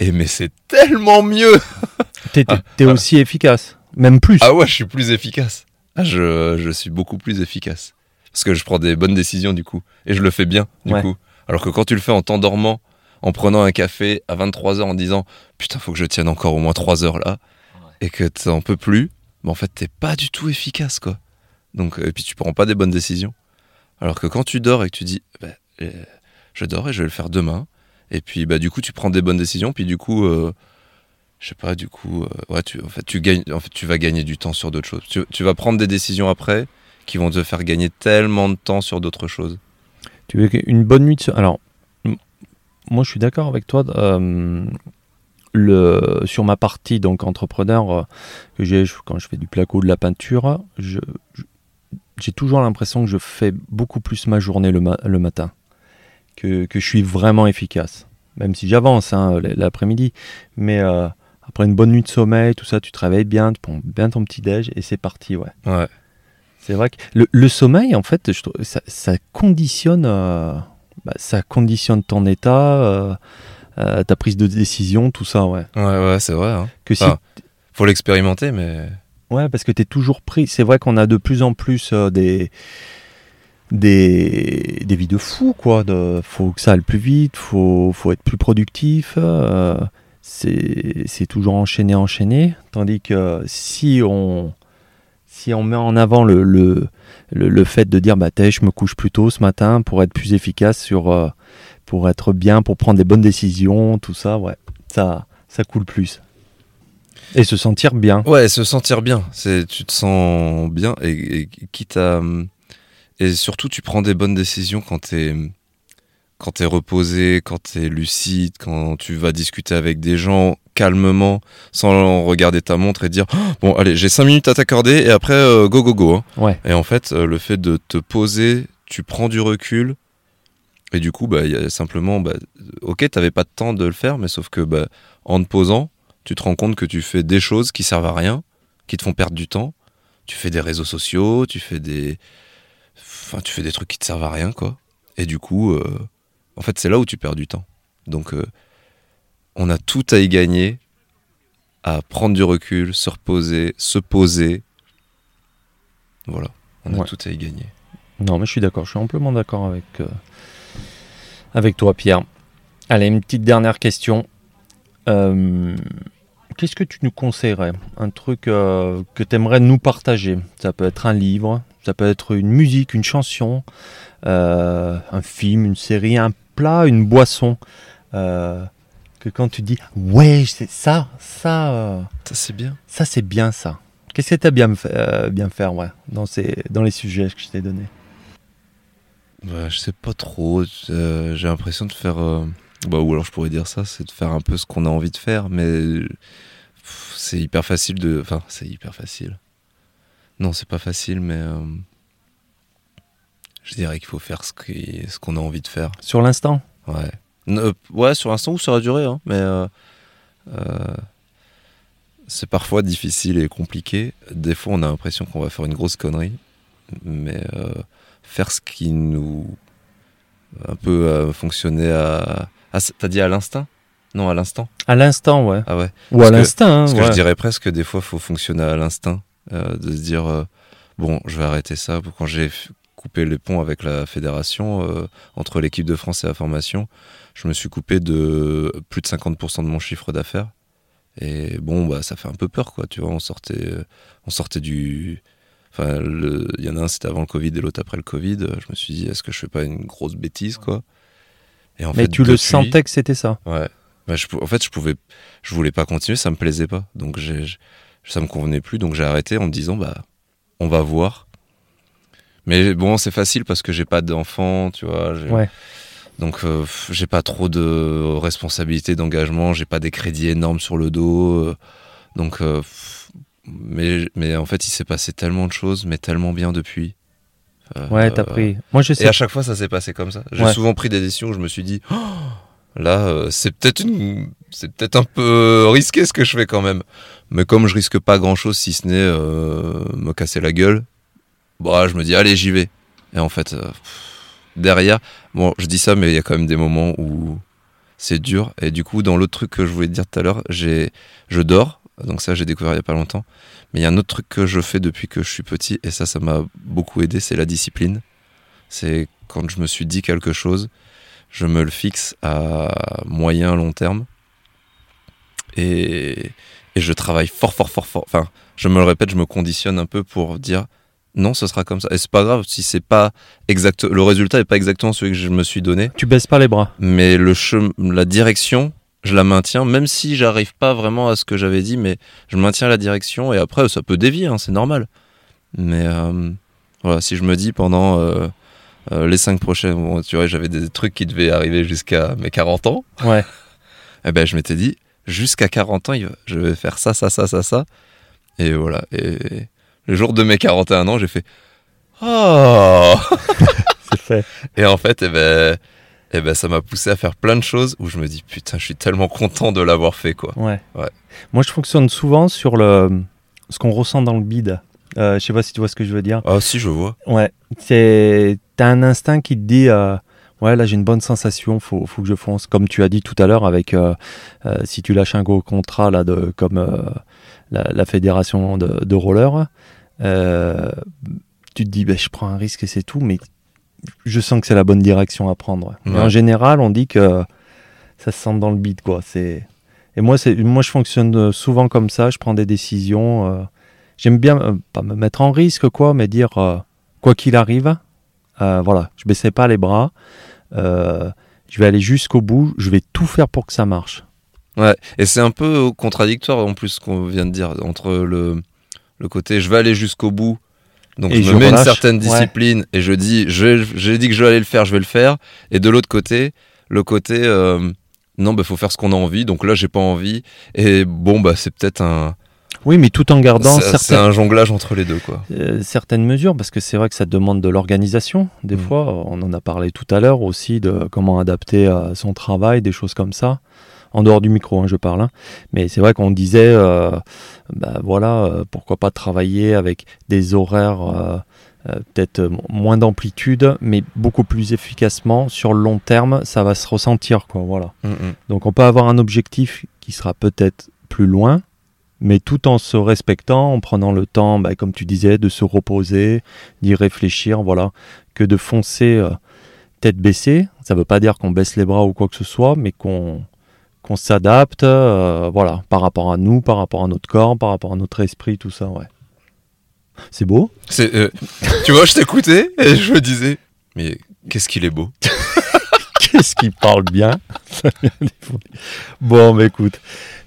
Et mais c'est tellement mieux. T'es Ah, ah. aussi efficace. Même plus. Ah ouais, je suis plus efficace. Ah, je, je suis beaucoup plus efficace. Parce que je prends des bonnes décisions du coup. Et je le fais bien du Ouais. coup. Alors que quand tu le fais en t'endormant, en prenant un café à 23h en disant putain, faut que je tienne encore au moins 3 heures là, et que t'en peux plus, mais en fait, t'es pas du tout efficace, quoi. Donc, et puis tu prends pas des bonnes décisions. Alors que quand tu dors et que tu dis, bah, euh, je dors et je vais le faire demain, et puis bah, du coup, tu prends des bonnes décisions, puis du coup, euh, je sais pas, du coup, euh, tu, en, fait, tu vas gagner du temps sur d'autres choses. Tu, vas prendre des décisions après qui vont te faire gagner tellement de temps sur d'autres choses. Tu veux une bonne nuit de Alors, moi, je suis d'accord avec toi. euh, le, sur ma partie donc entrepreneur euh, que j'ai quand je fais du placo, de la peinture, je- je- j'ai toujours l'impression que je fais beaucoup plus ma journée le, ma- le matin, que, que je suis vraiment efficace. Même si j'avance hein, l'après-midi, mais euh, après une bonne nuit de sommeil, tout ça, tu te réveilles bien, tu prends bien ton petit déj et c'est parti, ouais. Ouais. C'est vrai que le, le sommeil, en fait, je trouve, ça, ça conditionne, euh, bah, ça conditionne ton état, euh, euh, ta prise de décision, tout ça, ouais. Ouais, ouais, c'est vrai. hein. Que si, Ah. Faut l'expérimenter, mais. ouais, parce que tu es toujours pris. C'est vrai qu'on a de plus en plus euh, des, des, des vies de fous, quoi. De, faut que ça aille plus vite, faut, faut être plus productif. euh, c'est toujours enchaîné, enchaîné. Tandis que si on, si on met en avant le, le, le, le fait de dire, bah, je me couche plus tôt ce matin pour être plus efficace, sur, euh, pour être bien, pour prendre des bonnes décisions, tout ça, ouais, ça, ça coule plus. Et se sentir bien. Ouais, se sentir bien. C'est, tu te sens bien et, et quitte à. Et surtout, tu prends des bonnes décisions quand t'es, quand t'es reposé, quand t'es lucide, quand tu vas discuter avec des gens calmement, sans regarder ta montre et dire Oh, Bon, allez, j'ai 5 minutes à t'accorder et après, euh, go, go, go. hein. Ouais. Et en fait, euh, le fait de te poser, tu prends du recul. Et du coup, bah, y a simplement, bah, ok, t'avais pas de temps de le faire, mais sauf que bah, en te posant, tu te rends compte que tu fais des choses qui servent à rien, qui te font perdre du temps. Tu fais des réseaux sociaux, tu fais des, enfin, tu fais des trucs qui te servent à rien, quoi. Et du coup, euh, en fait, c'est là où tu perds du temps. Donc, euh, on a tout à y gagner, à prendre du recul, se reposer, se poser. Voilà, on a Ouais. tout à y gagner. Non, mais je suis d'accord, je suis amplement d'accord avec, euh, avec toi, Pierre. Allez, une petite dernière question. Euh, Qu'est-ce que tu nous conseillerais? Un truc euh, que tu aimerais nous partager? Ça peut être un livre, ça peut être une musique, une chanson, euh, un film, une série, un plat, une boisson. que quand tu dis ouais, c'est ça, ça, Ça, c'est bien. ça c'est bien ça. Qu'est-ce que tu as bien, bien faire ouais, dans, ces, dans les sujets que je t'ai donnés? Bah, je sais pas trop. euh, J'ai l'impression de faire. euh, Bah, ou alors je pourrais dire ça, c'est de faire un peu ce qu'on a envie de faire, mais c'est hyper facile de. Enfin, c'est hyper facile. Non, c'est pas facile, mais euh, je dirais qu'il faut faire ce qu'on a envie de faire. Sur l'instant? Ouais. Ouais, sur l'instant ou sur la durée, hein, mais c'est parfois difficile et compliqué. Des fois, on a l'impression qu'on va faire une grosse connerie, mais faire ce qui nous un peu euh, fonctionner à. C'est- T'as dit à l'instinct? Non, à l'instant. À l'instant, ouais. Ah ouais. Ou Parce à l'instinct, hein, Parce que ouais. je dirais presque que des fois, faut fonctionner à l'instinct, euh, de se dire euh, bon, je vais arrêter ça. Quand j'ai coupé les ponts avec la fédération euh, entre l'équipe de France et la formation, je me suis coupé de plus de 50% de mon chiffre d'affaires. Et bon, bah, ça fait un peu peur, quoi. Tu vois, on sortait, on sortait du. Enfin, il y en a un, c'était avant le Covid et l'autre après le Covid. Je me suis dit, est-ce que je fais pas une grosse bêtise, quoi? Et en Mais fait, tu le sentais que c'était ça. Ouais. Bah, je, en fait, je pouvais, je voulais pas continuer, ça me plaisait pas. Donc, j'ai, je- ça me convenait plus. Donc, j'ai arrêté en me disant, bah, on va voir. Mais bon, c'est facile parce que j'ai pas d'enfant, tu vois. Ouais. Donc, euh, j'ai pas trop de responsabilités, d'engagement. J'ai pas des crédits énormes sur le dos. euh, donc, euh, mais, mais en fait, il s'est passé tellement de choses, mais tellement bien depuis. Euh, Ouais, t'as pris. Moi, je sais. et à chaque fois, ça s'est passé comme ça. J'ai Ouais. souvent pris des décisions où je me suis dit, Oh, là, euh, c'est peut-être une, c'est peut-être un peu risqué ce que je fais quand même. Mais comme je risque pas grand-chose, si ce n'est euh, me casser la gueule, bah, je me dis, allez, j'y vais. Et en fait, euh, derrière, bon, je dis ça, mais il y a quand même des moments où c'est dur. Et du coup, dans l'autre truc que je voulais te dire tout à l'heure, j'ai, je dors. Donc ça, j'ai découvert il y a pas longtemps. Mais il y a un autre truc que je fais depuis que je suis petit, et ça, ça m'a beaucoup aidé, c'est la discipline. C'est quand je me suis dit quelque chose, je me le fixe à moyen, long terme. Et, et je travaille fort, fort, fort, fort. Enfin, je me le répète, je me conditionne un peu pour dire non, ce sera comme ça. Et c'est pas grave si c'est pas exact, le résultat est pas exactement celui que je me suis donné, Tu baisses pas les bras. mais le chem- la direction, je la maintiens, même si j'arrive pas vraiment à ce que j'avais dit, mais je maintiens la direction et après ça peut dévier, hein, c'est normal. Mais euh, voilà, si je me dis pendant euh, euh, les cinq prochaines, bon, tu vois, j'avais des trucs qui devaient arriver jusqu'à mes 40 ans, Ouais. eh ben je m'étais dit jusqu'à 40 ans, je vais faire ça, ça, ça, ça, ça. Et voilà. Et le jour de mes 41 ans, j'ai fait Oh C'est fait. Et en fait, eh ben, eh ben, ça m'a poussé à faire plein de choses où je me dis putain, je suis tellement content de l'avoir fait quoi. Ouais. Ouais. Moi, je fonctionne souvent sur le ce qu'on ressent dans le bide. Euh, je sais pas si tu vois ce que je veux dire. Ah si, je vois. Ouais. C'est t'as un instinct qui te dit euh, ouais là j'ai une bonne sensation, faut faut que je fonce. Comme tu as dit tout à l'heure avec euh, euh, si tu lâches un gros contrat là de comme la, la fédération de, de roller, tu te dis ben je prends un risque et c'est tout, mais je sens que c'est la bonne direction à prendre. Mais Ouais. en général, on dit que ça se sent dans le bide quoi. C'est et moi c'est moi je fonctionne souvent comme ça. Je prends des décisions. euh, J'aime bien euh, pas me mettre en risque quoi, mais dire euh, quoi qu'il arrive, euh, voilà, je baisserai pas les bras. je vais aller jusqu'au bout. Je vais tout faire pour que ça marche. Ouais. Et c'est un peu contradictoire en plus ce qu'on vient de dire entre le le côté je vais aller jusqu'au bout. Donc Et je je me mets une certaine Ouais. discipline et je dis je j'ai dit que je vais aller le faire, je vais le faire. Et de l'autre côté, le côté euh, non bah faut faire ce qu'on a envie. Donc là j'ai pas envie. Et bon bah c'est peut-être un Oui, mais tout en gardant c'est certaines, un jonglage entre les deux quoi. euh, certaines mesures, parce que c'est vrai que ça demande de l'organisation. Des Mm. fois, on en a parlé tout à l'heure aussi de comment adapter à son travail, des choses comme ça. En dehors du micro, hein, je parle. hein. Mais c'est vrai qu'on disait, euh, bah voilà, euh, pourquoi pas travailler avec des horaires euh, peut-être moins d'amplitude, mais beaucoup plus efficacement sur le long terme, ça va se ressentir, quoi. Voilà. Mm, mm. Donc on peut avoir un objectif qui sera peut-être plus loin, mais tout en se respectant, en prenant le temps, bah, comme tu disais, de se reposer, d'y réfléchir, voilà, que de foncer euh, tête baissée. Ça ne veut pas dire qu'on baisse les bras ou quoi que ce soit, mais qu'on qu'on s'adapte, euh, voilà, par rapport à nous, par rapport à notre corps, par rapport à notre esprit, tout ça, ouais. C'est beau? C'est, euh, tu vois, je t'écoutais et je me disais, mais qu'est-ce qu'il est beau? Qu'est-ce qui parle bien? Bon, bah écoute,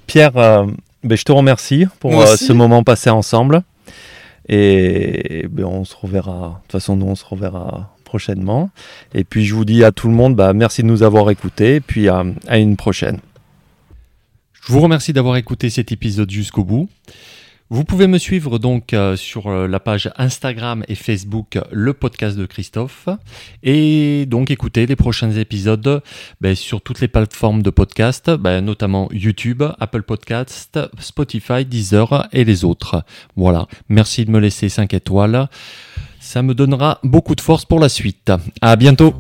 Pierre, euh, bah, je te remercie pour ce moment passé ensemble. Et bah, on se reverra. De toute façon, nous, on se reverra prochainement. Et puis, je vous dis à tout le monde, bah, merci de nous avoir écoutés. Et puis, à- à une prochaine. Je vous remercie d'avoir écouté cet épisode jusqu'au bout. Vous pouvez me suivre donc euh, sur euh, la page Instagram et Facebook le podcast de Christophe et donc écouter les prochains épisodes ben, sur toutes les plateformes de podcast, ben, notamment YouTube, Apple Podcast, Spotify, Deezer et les autres. Voilà, merci de me laisser 5 étoiles. Ça me donnera beaucoup de force pour la suite. À bientôt.